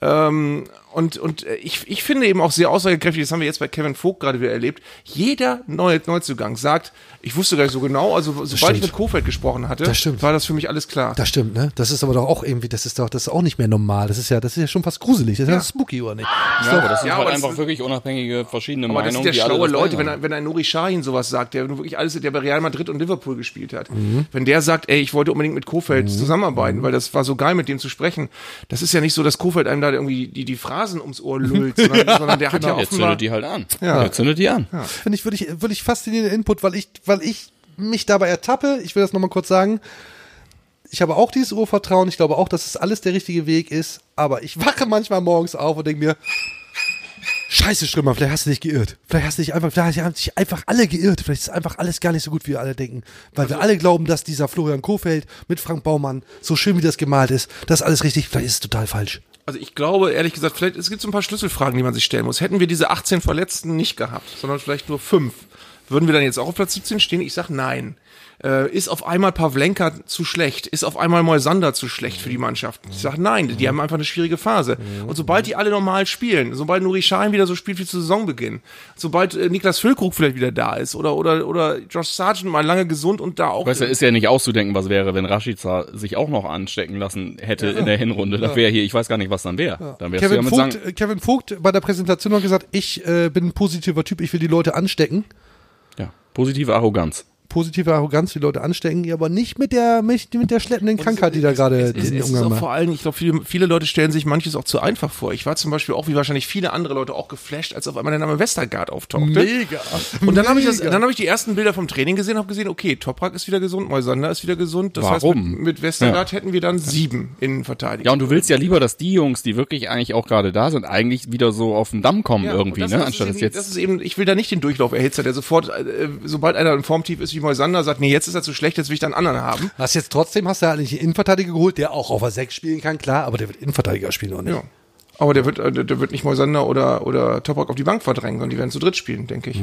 Ähm, und und äh, ich, ich finde eben auch sehr aussagekräftig, das haben wir jetzt bei Kevin Vogt gerade wieder erlebt, jeder neue Neuzugang sagt, ich wusste gar nicht so genau, also sobald ich mit Kofeld gesprochen hatte, Das war das für mich alles klar. Das stimmt, ne? Das ist aber doch auch irgendwie, das ist doch, das ist auch nicht mehr normal. Das ist ja, das ist ja schon fast gruselig. Das ist ja, spooky, oder nicht? ja, aber das sind Ja, halt aber das einfach ist- wirklich unabhängige, verschiedene Aber das Meinungen. sind ja die alle schlaue das Leute, wenn, wenn ein Nuri Sahin sowas sagt, der wirklich alles, der bei Real Madrid und Liverpool gespielt hat. Mhm. Wenn der sagt, ey, ich wollte unbedingt mit Kofeld zusammenarbeiten, weil das war so geil, mit dem zu sprechen. Das ist ja nicht so, dass Kofeld einem da irgendwie die, die Phrasen ums Ohr lullt, sondern, sondern der hat ja Der offenbar... zündet die halt an. Ja. Der zündet die an. Finde ich wirklich, wirklich faszinierender Input, weil ich, weil ich mich dabei ertappe. Ich will das nochmal kurz sagen. Ich habe auch dieses Urvertrauen. Ich glaube auch, dass es alles der richtige Weg ist. Aber ich wache manchmal morgens auf und denke mir, Scheiße, Strömer, vielleicht hast du dich geirrt. Vielleicht hast du dich einfach, vielleicht haben sich einfach alle geirrt. Vielleicht ist einfach alles gar nicht so gut, wie wir alle denken. Weil wir alle glauben, dass dieser Florian Kofeld mit Frank Baumann, so schön wie das gemalt ist, das alles richtig. Vielleicht ist es total falsch. Also ich glaube, ehrlich gesagt, vielleicht, es gibt so ein paar Schlüsselfragen, die man sich stellen muss. Hätten wir diese 18 Verletzten nicht gehabt, sondern vielleicht nur fünf, würden wir dann jetzt auch auf Platz 17 stehen? Ich sag nein. Äh, ist auf einmal Pavlenka zu schlecht? Ist auf einmal Moisander zu schlecht für die Mannschaft? Ich sag nein, die haben einfach eine schwierige Phase. Und sobald die alle normal spielen, sobald Nuri Sahin wieder so spielt wie zu Saisonbeginn, sobald äh, Niklas Füllkrug vielleicht wieder da ist oder, oder, oder Josh Sargent mal lange gesund und da auch... Weißt du, ist ja nicht auszudenken, was wäre, wenn Rashica sich auch noch anstecken lassen hätte in der Hinrunde. Das wäre hier, ich weiß gar nicht, was dann wäre. Dann ja Kevin mit Vogt, äh, Kevin Vogt bei der Präsentation hat gesagt, ich äh, bin ein positiver Typ, ich will die Leute anstecken. Ja, positive Arroganz. Positive Arroganz, die Leute anstecken, aber nicht mit der, mit, der schleppenden Krankheit, die da gerade Es, den es ist Umgang macht. vor allem, ich glaube, viele, viele Leute stellen sich manches auch zu einfach vor. Ich war zum Beispiel auch, wie wahrscheinlich viele andere Leute, auch geflasht, als auf einmal der Name Westergaard auftauchte. Mega. Und dann habe ich, das- Mega. dann hab ich die ersten Bilder vom Training gesehen, habe gesehen, okay, Toprak ist wieder gesund, Moisander ist wieder gesund. Das heißt, Warum? mit, mit Westergaard hätten wir dann sieben Innenverteidiger. Ja, und du willst ja lieber, dass die Jungs, die wirklich eigentlich auch gerade da sind, eigentlich wieder so auf den Damm kommen Ja, irgendwie, und das, ne? das Anstatt ist dass eben, das jetzt. ist eben, ich will da nicht den Durchlauferhitzer, der sofort, äh, sobald einer im Formtief ist wie Moisander, sagt, nee, jetzt ist er zu schlecht, jetzt will ich da einen anderen haben. Hast jetzt trotzdem, hast du halt nicht einen Innenverteidiger geholt, der auch auf der 6 spielen kann, klar, aber der wird Innenverteidiger spielen, oder nicht? Ja. Aber der wird, äh, der wird nicht Moisander oder, oder Toprak auf die Bank verdrängen, sondern die werden zu dritt spielen, denke ich.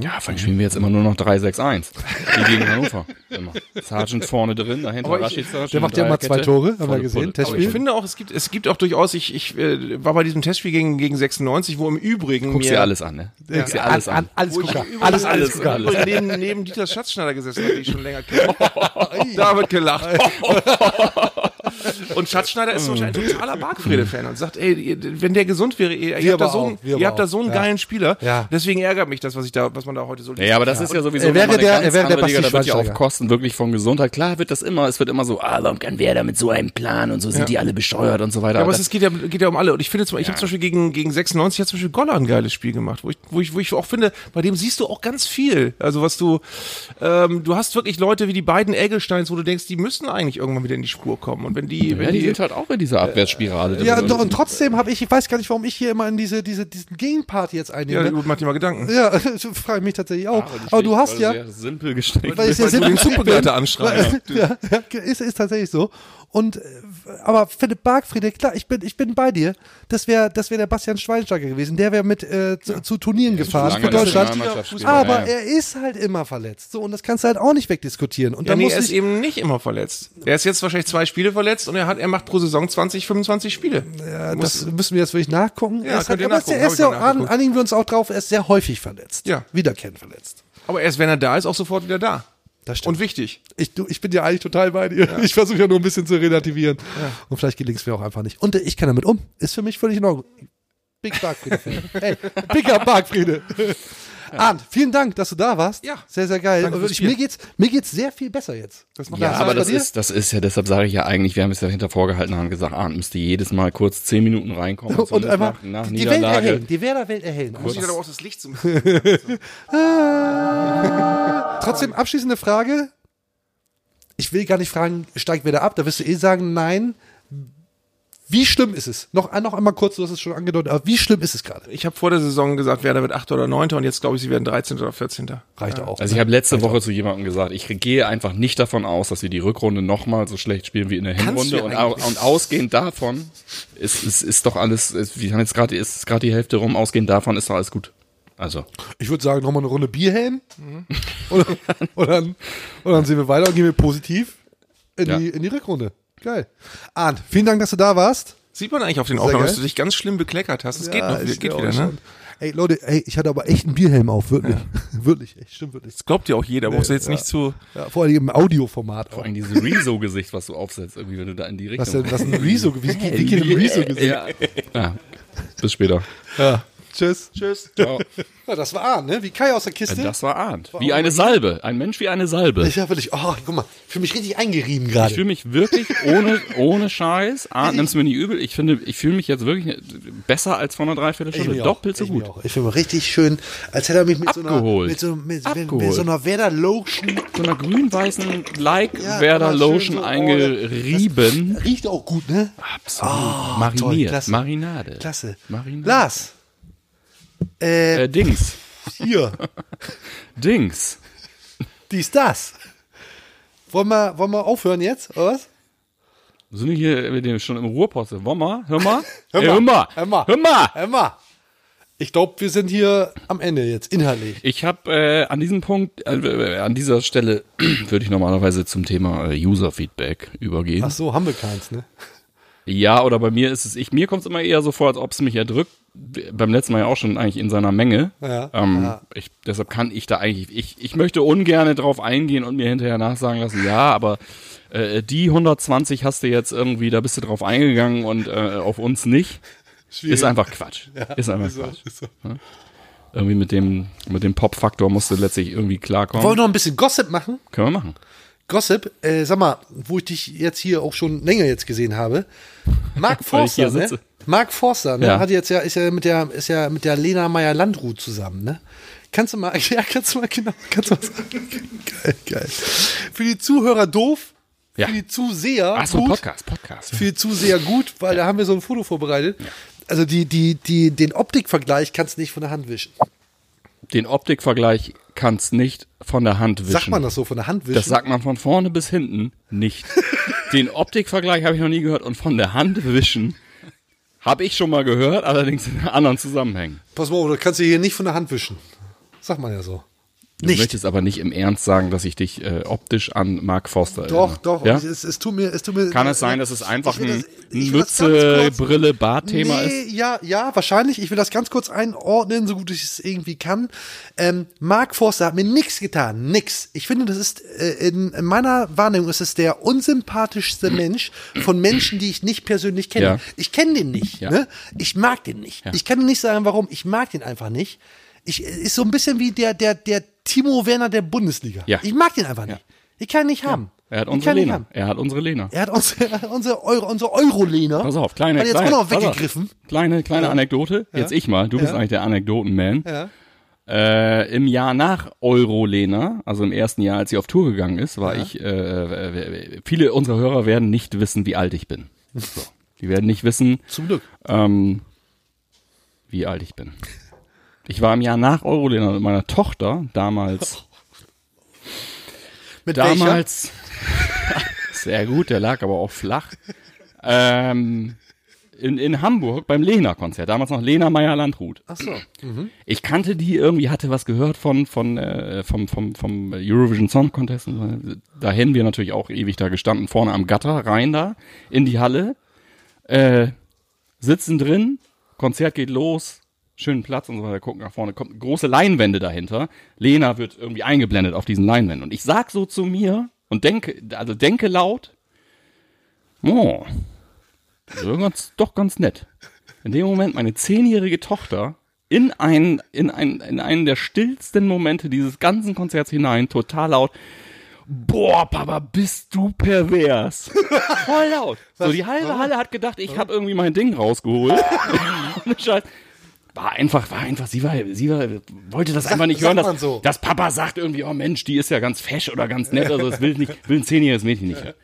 Ja, vor allem spielen wir jetzt immer nur noch 3-6-1. Wie gegen Hannover. Immer. Sargent vorne drin, dahinter ich- Rashica. Der macht ja immer zwei Tore, haben wir gesehen. Aber ich finde auch, es gibt, es gibt auch durchaus, ich, ich äh, war bei diesem Testspiel gegen, gegen 96, wo im Übrigen Guckst mir, dir alles an, ne? Guckst dir alles an. alles Gucker. Alles, alles, alles Gucker. alles. neben, neben Dieter Schatzschneider gesessen die ich schon länger kenne. da wird gelacht. Und Schatzschneider ist zum Beispiel ein totaler Bargfrede-Fan und sagt, ey, wenn der gesund wäre, ihr, ihr, habt, da so, einen, ihr habt da so einen Ja. geilen Spieler. Ja. Deswegen ärgert mich das, was ich da, was man da heute so liest. Ja, aber das ist ja sowieso Er wäre der- er wäre der Liga. Da wird ja auf. Kosten wirklich von Gesundheit. Klar wird das immer, es wird immer so, ah, warum kann Werder mit so einem Plan und so sind die alle bescheuert und so weiter. Ja, aber es geht ja, geht ja um alle. Und ich finde, zum, ich habe zum Beispiel gegen, gegen 96 hat zum Beispiel Goller ein geiles Spiel gemacht, wo ich, wo ich, wo ich auch finde, bei dem siehst du auch ganz viel. Also was du, ähm, du hast wirklich Leute wie die beiden Eggesteins, wo du denkst, die müssen eigentlich irgendwann wieder in die Spur kommen. Und wenn die, ja, wenn die die, sind halt auch in dieser Abwärtsspirale. Ja, drin. doch, und trotzdem habe ich, ich weiß gar nicht, warum ich hier immer in diese, diese, diesen Gegenpart jetzt ja, einnehme. gut, mach dir mal Gedanken. Ja, das frage ich mich tatsächlich auch. Aber du hast ja, Sehr simpel gestrickt. weil ich sehr simpel den gestrickt Zugbegleiter bin. anschreibst. ja, ja, ist, ist tatsächlich so. Und äh, aber Philipp Bargfriede, klar, ich bin, ich bin bei dir. Das wäre das wär der Bastian Schweinsteiger gewesen. Der wäre mit äh, zu, zu Turnieren gefahren für Deutschland. Aber ja, ja. er ist halt immer verletzt. So, und das kannst du halt auch nicht wegdiskutieren. Und Ja, dann nee, muss er ist ich, eben nicht immer verletzt. Er ist jetzt wahrscheinlich zwei Spiele verletzt und er hat, er macht pro Saison 20, 25 Spiele. ja, das müssen wir jetzt wirklich nachgucken. Ja, er ist halt, aber nachgucken, er ist ja, an, einigen wir uns auch drauf, er ist sehr häufig verletzt. Ja. Wiederkehrend verletzt. Aber erst wenn er da ist, auch sofort wieder da. Das stimmt. Und wichtig. Ich, du, ich bin ja eigentlich total bei dir. Ich versuche ja nur ein bisschen zu relativieren. Und vielleicht gelingt es mir auch einfach nicht. Und äh, ich kann damit um. Ist für mich völlig in Ordnung. Big Bargfriede. hey, Big Up Bargfriede. Arndt, vielen Dank, dass du da warst. Ja. Sehr, sehr geil. Danke Und fürs ich, mir geht's, mir geht's sehr viel besser jetzt. Das macht Ja, Spaß aber das ist, das ist ja, deshalb sage ich ja eigentlich, wir haben es ja hinter vorgehalten haben gesagt, Arndt müsste jedes Mal kurz zehn Minuten reinkommen. Und zumindest einfach nach, nach die Welt erhellen. Die Werder-Welt erhellen. Muss ich aber auch das Licht zum. Also, Trotzdem, abschließende Frage. Ich will gar nicht fragen, steigt wer da ab? Da wirst du eh sagen, nein. Wie schlimm ist es? Noch, noch einmal kurz, du hast es schon angedeutet, aber wie schlimm ist es gerade? Ich habe vor der Saison gesagt, Werder wird 8. oder 9. und jetzt glaube ich, sie werden 13. oder 14. Reicht auch. Also ich habe letzte Woche zu jemandem gesagt, ich gehe einfach nicht davon aus, dass wir die Rückrunde nochmal so schlecht spielen wie in der Kannst Hinrunde. ja Und, und ausgehend davon ist, ist, ist doch alles, ist, wir haben jetzt gerade, ist gerade die Hälfte rum, ausgehend davon ist doch alles gut. Also, Ich würde sagen, nochmal eine Runde Bierhelm. Und, und, dann, und dann sehen wir weiter und gehen wir positiv in, Ja. die, in die Rückrunde. Geil. Arndt, vielen Dank, dass du da warst. Sieht man eigentlich auf den Sehr Aufnahmen, geil. dass du dich ganz schlimm bekleckert hast. Es geht noch, ich geht wieder, ne? Ey, Leute, ey, ich hatte aber echt einen Bierhelm auf, wirklich. wirklich, echt, stimmt wirklich. Das glaubt ja auch jeder, brauchst du jetzt ja. nicht zu. Ja, vor allem im Audioformat vor allem dieses Rezo-Gesicht, was du aufsetzt, irgendwie, wenn du da in die Richtung Was denn, was ein Rezo, wie, wie geht ein Rezo gesehen? ja. ja. Bis später. Ja. Tschüss. Tschüss. Ciao. Ja, das war Arndt, ne? Wie Kai aus der Kiste. Das war Arndt. Wie eine Salbe. Ein Mensch wie eine Salbe. ich ja wirklich, oh, guck mal, ich fühle mich richtig eingerieben Ich gerade. fühle mich wirklich ohne, ohne Scheiß. Arndt, nimm's mir nicht übel. Ich finde, ich fühle mich jetzt wirklich besser als vor einer Dreiviertelstunde. mich Doppelt so ich mich gut. auch. Ich fühle mich richtig schön, als hätte er mich mit so einer, Abgeholt. mit so, mit, mit, Abgeholt. mit so einer Werder Lotion. So einer grün-weißen Like Ja, Werder aber schön Lotion so, oh, eingerieben. Das riecht auch gut, ne? Absolut. toll, Mariniert. klasse. Marinade. Klasse. Marinade. Lars. Äh, Äh, Dings. hier. Dings. Dies, das. Wollen wir, wollen wir aufhören jetzt, oder was? Sind wir hier mit dem schon im Ruhrposte? Wollen wir? Hör mal. Hör mal. Hör mal. Hör mal. Hör mal. Emma. Ich glaube, wir sind hier am Ende jetzt, inhaltlich. Ich habe äh, an diesem Punkt, äh, an dieser Stelle würde ich normalerweise zum Thema äh, User-Feedback übergehen. Ach so, haben wir keins, ne? Ja, oder bei mir ist es, ich, mir kommt es immer eher so vor, als ob es mich erdrückt. Beim letzten Mal ja auch schon eigentlich in seiner Menge. Ja, Ähm, ja. Ich, deshalb kann ich da eigentlich, ich, ich möchte ungern drauf eingehen und mir hinterher nachsagen lassen, ja, aber äh, die 120 hast du jetzt irgendwie, da bist du drauf eingegangen und äh, auf uns nicht. Ist einfach Quatsch. ist einfach Quatsch. Ja? Irgendwie mit dem, mit dem Pop-Faktor musst du letztlich irgendwie klarkommen. Wollen wir noch ein bisschen Gossip machen? Können wir machen. Gossip, äh, sag mal, wo ich dich jetzt hier auch schon länger jetzt gesehen habe. Mark Forster, ne? Mark Forster, ne? Ja. Hat jetzt ja, ist ja mit der, ist ja mit der Lena Meyer-Landrut zusammen, ne? Kannst du mal, ja, kannst du mal, genau, kannst du mal sagen. Geil, geil. Für die Zuhörer doof, Ja. für die Zuseher Ach so, gut. Podcast, Podcast. Für die Zuseher gut, weil da haben wir so ein Foto vorbereitet. Also die, die, die, den Optikvergleich kannst du nicht von der Hand wischen. Den Optikvergleich kannst nicht von der Hand wischen. Sagt man das so von der Hand wischen? Das sagt man von vorne bis hinten nicht. Den Optikvergleich habe ich noch nie gehört und von der Hand wischen. Habe ich schon mal gehört, allerdings in anderen Zusammenhängen. Pass mal auf, du kannst dir hier nicht von der Hand wischen. Sagt man ja so. Du Nicht. möchtest aber nicht im Ernst sagen, dass ich dich äh, optisch an Mark Forster Doch, erinnere. doch. Ja? Es, es tut mir, es tut mir. Kann es sein, dass es einfach ein Mütze, Brille, Bartthema nee, ist? Ja, ja, wahrscheinlich. Ich will das ganz kurz einordnen, so gut ich es irgendwie kann. Ähm, Mark Forster hat mir nichts getan. Nix. Ich finde, das ist äh, in, in meiner Wahrnehmung ist es der unsympathischste Mensch von Menschen, die ich nicht persönlich kenne. Ja. Ich kenne den nicht. Ja. Ne? Ich mag den nicht. Ja. Ich kann dir nicht sagen, warum. Ich mag den einfach nicht. Ich ist so ein bisschen wie der der der Timo Werner der Bundesliga. Ja. Ich mag den einfach nicht. Ich kann ihn nicht haben. Er hat unsere Lena. Er hat unsere Lena. Er hat unsere, er hat unsere, Euro, unsere Euro-Lena. Pass auf, kleine, Hat jetzt kleine, auch noch weggegriffen. Kleine, kleine Anekdote. Jetzt ich mal. Du bist Ja. eigentlich der Anekdotenman. Ja. Äh, Im Jahr nach Euro-Lena, also im ersten Jahr, als sie auf Tour gegangen ist, war ich, äh, äh, viele unserer Hörer werden nicht wissen, wie alt ich bin. So. Die werden nicht wissen, Zum Glück. ähm, wie alt ich bin. Ich war im Jahr nach Eurolena mit meiner Tochter, damals, Mit damals, sehr gut, der lag aber auch flach, ähm, in, in Hamburg beim Lena-Konzert, damals noch Lena Meyer-Landrut. Ach so. Ich kannte die irgendwie, hatte was gehört von, von, äh, vom, vom, vom Eurovision Song Contest. Da hätten wir natürlich auch ewig da gestanden, vorne am Gatter, rein da, in die Halle, äh, sitzen drin, Konzert geht los, schönen Platz und so weiter, gucken nach vorne, kommt große Leinwände dahinter. Lena wird irgendwie eingeblendet auf diesen Leinwänden. Und ich sag so zu mir und denke, also denke laut, oh, das ist ganz, doch ganz nett. In dem Moment meine zehnjährige Tochter in einen, in einen, in einen der stillsten Momente dieses ganzen Konzerts hinein, total laut. Boah, Papa, bist du pervers. Voll laut. So, die halbe Halle hat gedacht, ich habe irgendwie mein Ding rausgeholt. Ohne Scheiß. War einfach, war einfach, sie war, sie war, wollte das einfach nicht hören, dass, so. dass Papa sagt irgendwie, oh Mensch, die ist ja ganz fesch oder ganz nett, also das will nicht, will ein zehnjähriges Mädchen nicht. hören.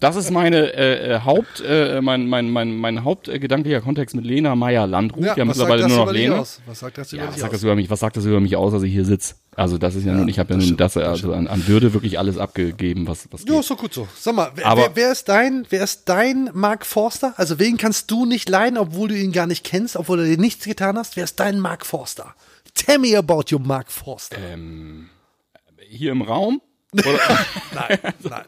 Das ist meine äh, äh, Haupt, äh, mein, mein, mein, mein hauptgedanklicher Kontext mit Lena Meyer Landrut. Ja, sagt mittlerweile nur noch Lena. aus? Was sagt das über Ja, was dich sagt aus? das über mich? Was sagt das über mich aus, dass ich hier sitze? Also das ist ja, nun, ich habe ja nun das, also an, an Würde wirklich alles abgegeben, was was Ja, geht. ist doch gut so. Sag mal, wer, Aber- wer, wer ist dein, wer ist dein Mark Forster? Also wen kannst du nicht leiden, obwohl du ihn gar nicht kennst, obwohl du dir nichts getan hast? Wer ist dein Mark Forster? Tell me about your Mark Forster. Ähm, Hier im Raum? Nein, nein.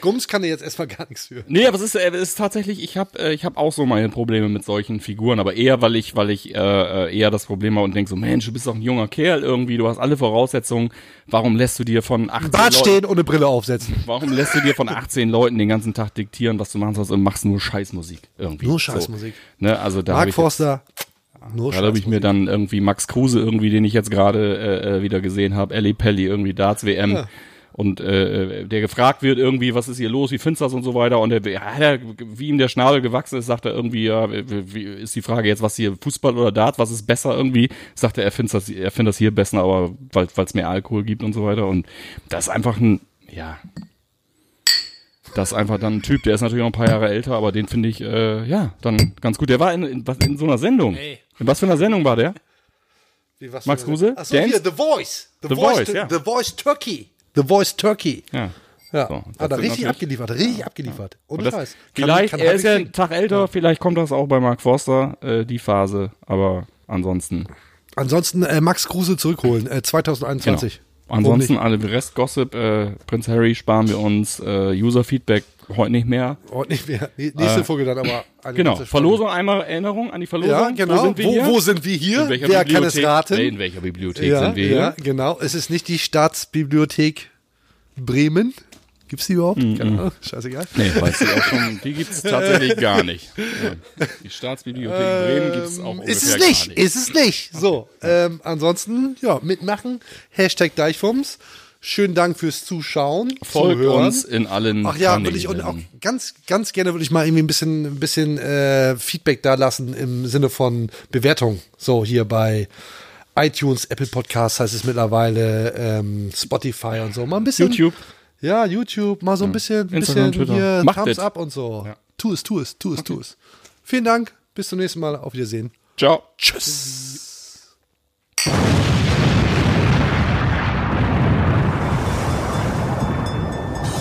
Gums kann dir jetzt erstmal gar nichts für. nee, aber es ist, äh, es ist tatsächlich, ich habe äh, ich hab auch so meine Probleme mit solchen Figuren, aber eher, weil ich, weil ich äh, äh, eher das Problem habe und denke so, Mensch, du bist doch ein junger Kerl irgendwie, du hast alle Voraussetzungen, warum lässt du dir von 18 Bart Leuten, stehen und eine Brille aufsetzen. warum lässt du dir von 18 Leuten den ganzen Tag diktieren, was du machen sollst und machst nur Scheißmusik irgendwie. Nur So. Scheißmusik. Ne, also da Mark Forster, nur da habe ich mir dann irgendwie Max Kruse irgendwie, den ich jetzt gerade äh, wieder gesehen habe, Ellie Pelli, irgendwie Darts WM. Ja. Und äh, der gefragt wird irgendwie, was ist hier los, wie findest du das und so weiter. Und der, ja, der, wie ihm der Schnabel gewachsen ist, sagt er irgendwie, ja, wie, wie ist die Frage jetzt, was hier Fußball oder Darts, was ist besser irgendwie? Sagt er, er findet das, er findet das hier besser, aber weil es mehr Alkohol gibt und so weiter. Und das ist einfach ein, ja, das ist einfach dann ein Typ, der ist natürlich noch ein paar Jahre älter, aber den finde ich, äh, ja, dann ganz gut. Der war in, in, was- in so einer Sendung. In was für einer Sendung war der? Wie, was Max Kruse? Achso, hier, The Voice. The, The Voice, Voice, ja. The Voice Turkey. The Voice Turkey. Ja. Ja, So, hat er richtig abgeliefert, richtig abgeliefert. Ohne Und das, Scheiß. Kann- vielleicht, kann er ist ja einen Tag älter, vielleicht kommt das auch bei Mark Forster, äh, die Phase, aber ansonsten, Ansonsten äh, Max Kruse zurückholen, äh, 2021. genau. Ansonsten alle Rest-Gossip, äh, Prinz Harry sparen wir uns, äh, User-Feedback heute nicht mehr. Oh, nicht mehr. Nächste Äh, Folge dann aber. Genau. Verlosung einmal Erinnerung an die Verlosung. Ja, genau. Wo sind wir hier? wo sind wir hier? Wer kann Bibliothek? es raten? In welcher Bibliothek ja, sind wir ja, hier? genau. Es ist nicht die Staatsbibliothek Bremen. Gibt's die überhaupt? Genau. Scheißegal. Nee, weiß ich auch schon, die gibt's tatsächlich gar nicht. Ja. Die Staatsbibliothek Bremen gibt's auch Ähm, Ist es ungefähr nicht, gar nicht. ist es nicht. So, ähm, ansonsten, ja, mitmachen. Hashtag Deichfums. Schönen Dank fürs Zuschauen. Folgt Zuhören. uns in allen Ach ja, würde ich und auch ganz, ganz gerne würde ich mal irgendwie ein bisschen, ein bisschen äh, Feedback da lassen im Sinne von Bewertung. So hier bei iTunes, Apple Podcasts heißt es mittlerweile, ähm, Spotify und so. Mal ein bisschen. YouTube. Ja, YouTube, mal so ein bisschen, ein Instagram, bisschen hier Macht Thumbs das. up und so. Ja. Tu es, tu es, tu es, tu es. Vielen Dank. Bis zum nächsten Mal. Auf Wiedersehen. Ciao. Tschüss.